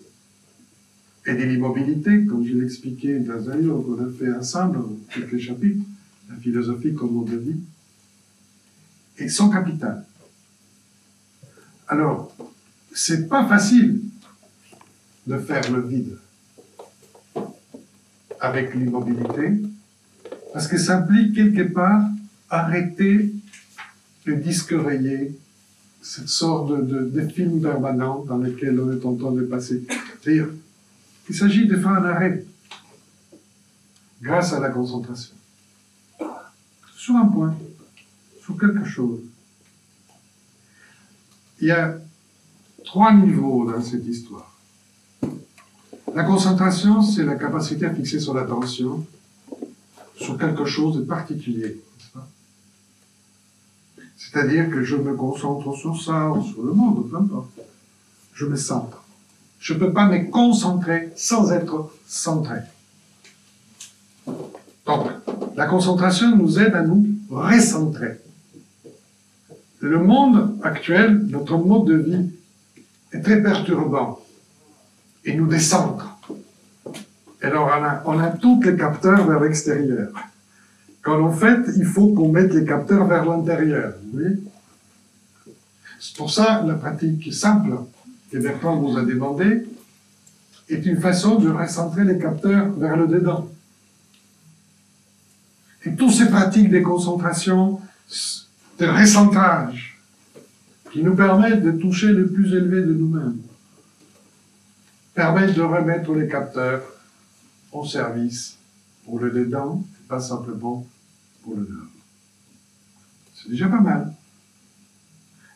et de l'immobilité, comme je l'expliquais dans un livre qu'on a fait ensemble, quelques chapitres, la philosophie comme mode de vie, sont capitales. Alors, c'est pas facile de faire le vide avec l'immobilité, parce que ça implique quelque part arrêter le disque rayé, cette sorte de, de, film permanent dans lequel on est en train de passer. C'est-à-dire, il s'agit de faire un arrêt grâce à la concentration. Sur un point, sur quelque chose. Il y a trois niveaux dans cette histoire. La concentration, c'est la capacité à fixer son attention sur quelque chose de particulier. C'est-à-dire que je me concentre sur ça ou sur le monde, peu importe. Je me centre. Je ne peux pas me concentrer sans être centré. Donc, la concentration nous aide à nous recentrer. Le monde actuel, notre mode de vie, est très perturbant et nous décentre. Alors, on a, on a tous les capteurs vers l'extérieur. Quand en fait, il faut qu'on mette les capteurs vers l'intérieur. C'est pour ça la pratique simple que Bertrand vous a demandé est une façon de recentrer les capteurs vers le dedans. Et toutes ces pratiques de concentration, de recentrage, qui nous permettent de toucher le plus élevé de nous-mêmes, permettent de remettre les capteurs au service pour le dedans, pas simplement pour le dehors. C'est déjà pas mal.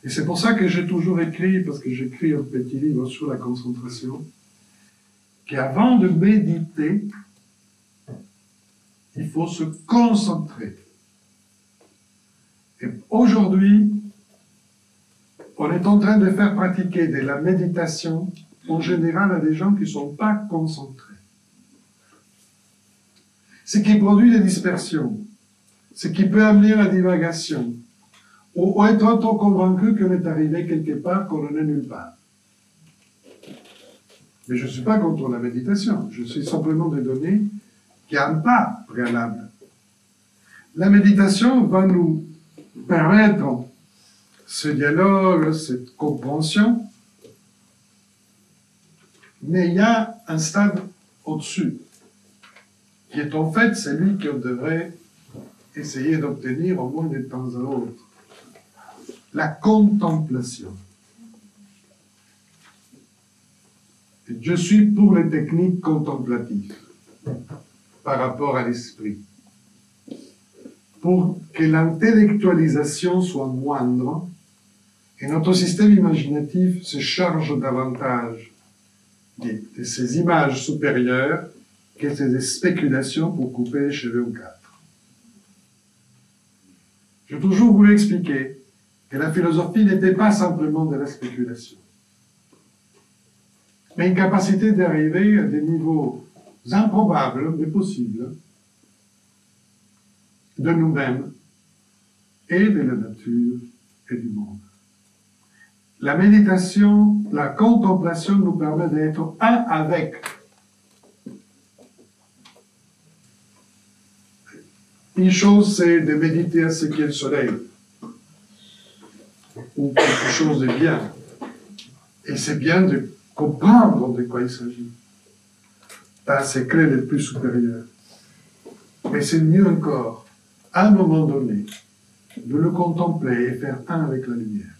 Et c'est pour ça que j'ai toujours écrit, parce que j'écris un petit livre sur la concentration, qu'avant de méditer, il faut se concentrer. Et aujourd'hui, on est en train de faire pratiquer de la méditation en général à des gens qui ne sont pas concentrés. Ce qui produit des dispersions, ce qui peut amener à divagation, ou, être trop convaincu qu'on est arrivé quelque part qu'on n'en est nulle part. Mais je ne suis pas contre la méditation, je suis simplement de donner qu'il y a un pas préalable. La méditation va nous permettre ce dialogue, cette compréhension, mais il y a un stade au-dessus, qui est en fait celui qu'on devrait essayer d'obtenir au moins de temps à autre. La contemplation. Je suis pour les techniques contemplatives par rapport à l'esprit. Pour que l'intellectualisation soit moindre et notre système imaginatif se charge davantage de, ces images supérieures que ces spéculations pour couper les cheveux en quatre. J'ai toujours voulu expliquer que la philosophie n'était pas simplement de la spéculation, mais une capacité d'arriver à des niveaux improbables mais possibles de nous-mêmes et de la nature et du monde. La méditation, la contemplation nous permet d'être un avec. Une chose, c'est de méditer à ce qu'est le soleil, ou quelque chose de bien. Et c'est bien de comprendre de quoi il s'agit. Ses clés les plus supérieures. Mais c'est mieux encore, à un moment donné, de le contempler et faire un avec la lumière.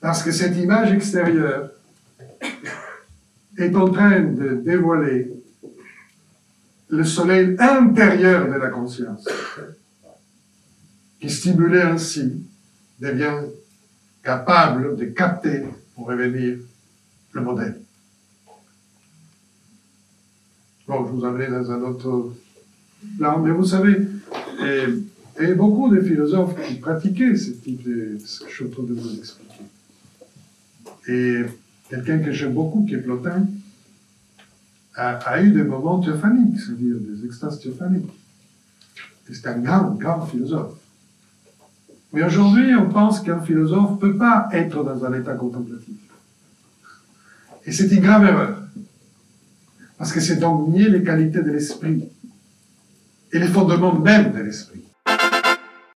Parce que cette image extérieure est en train de dévoiler le soleil intérieur de la conscience, qui stimulé ainsi devient capable de capter pour revenir le modèle. Bon, je vous amène dans un autre plan, mais vous savez, y a beaucoup de philosophes qui pratiquaient ce type de ce que je suis en train de vous expliquer. Et quelqu'un que j'aime beaucoup, qui est Plotin, a, eu des moments théophaniques, c'est-à-dire des extases théophaniques. C'est un grand, grand philosophe. Mais aujourd'hui, on pense qu'un philosophe ne peut pas être dans un état contemplatif. Et c'est une grave erreur. Parce que c'est donc nier les qualités de l'esprit et les fondements même de l'esprit.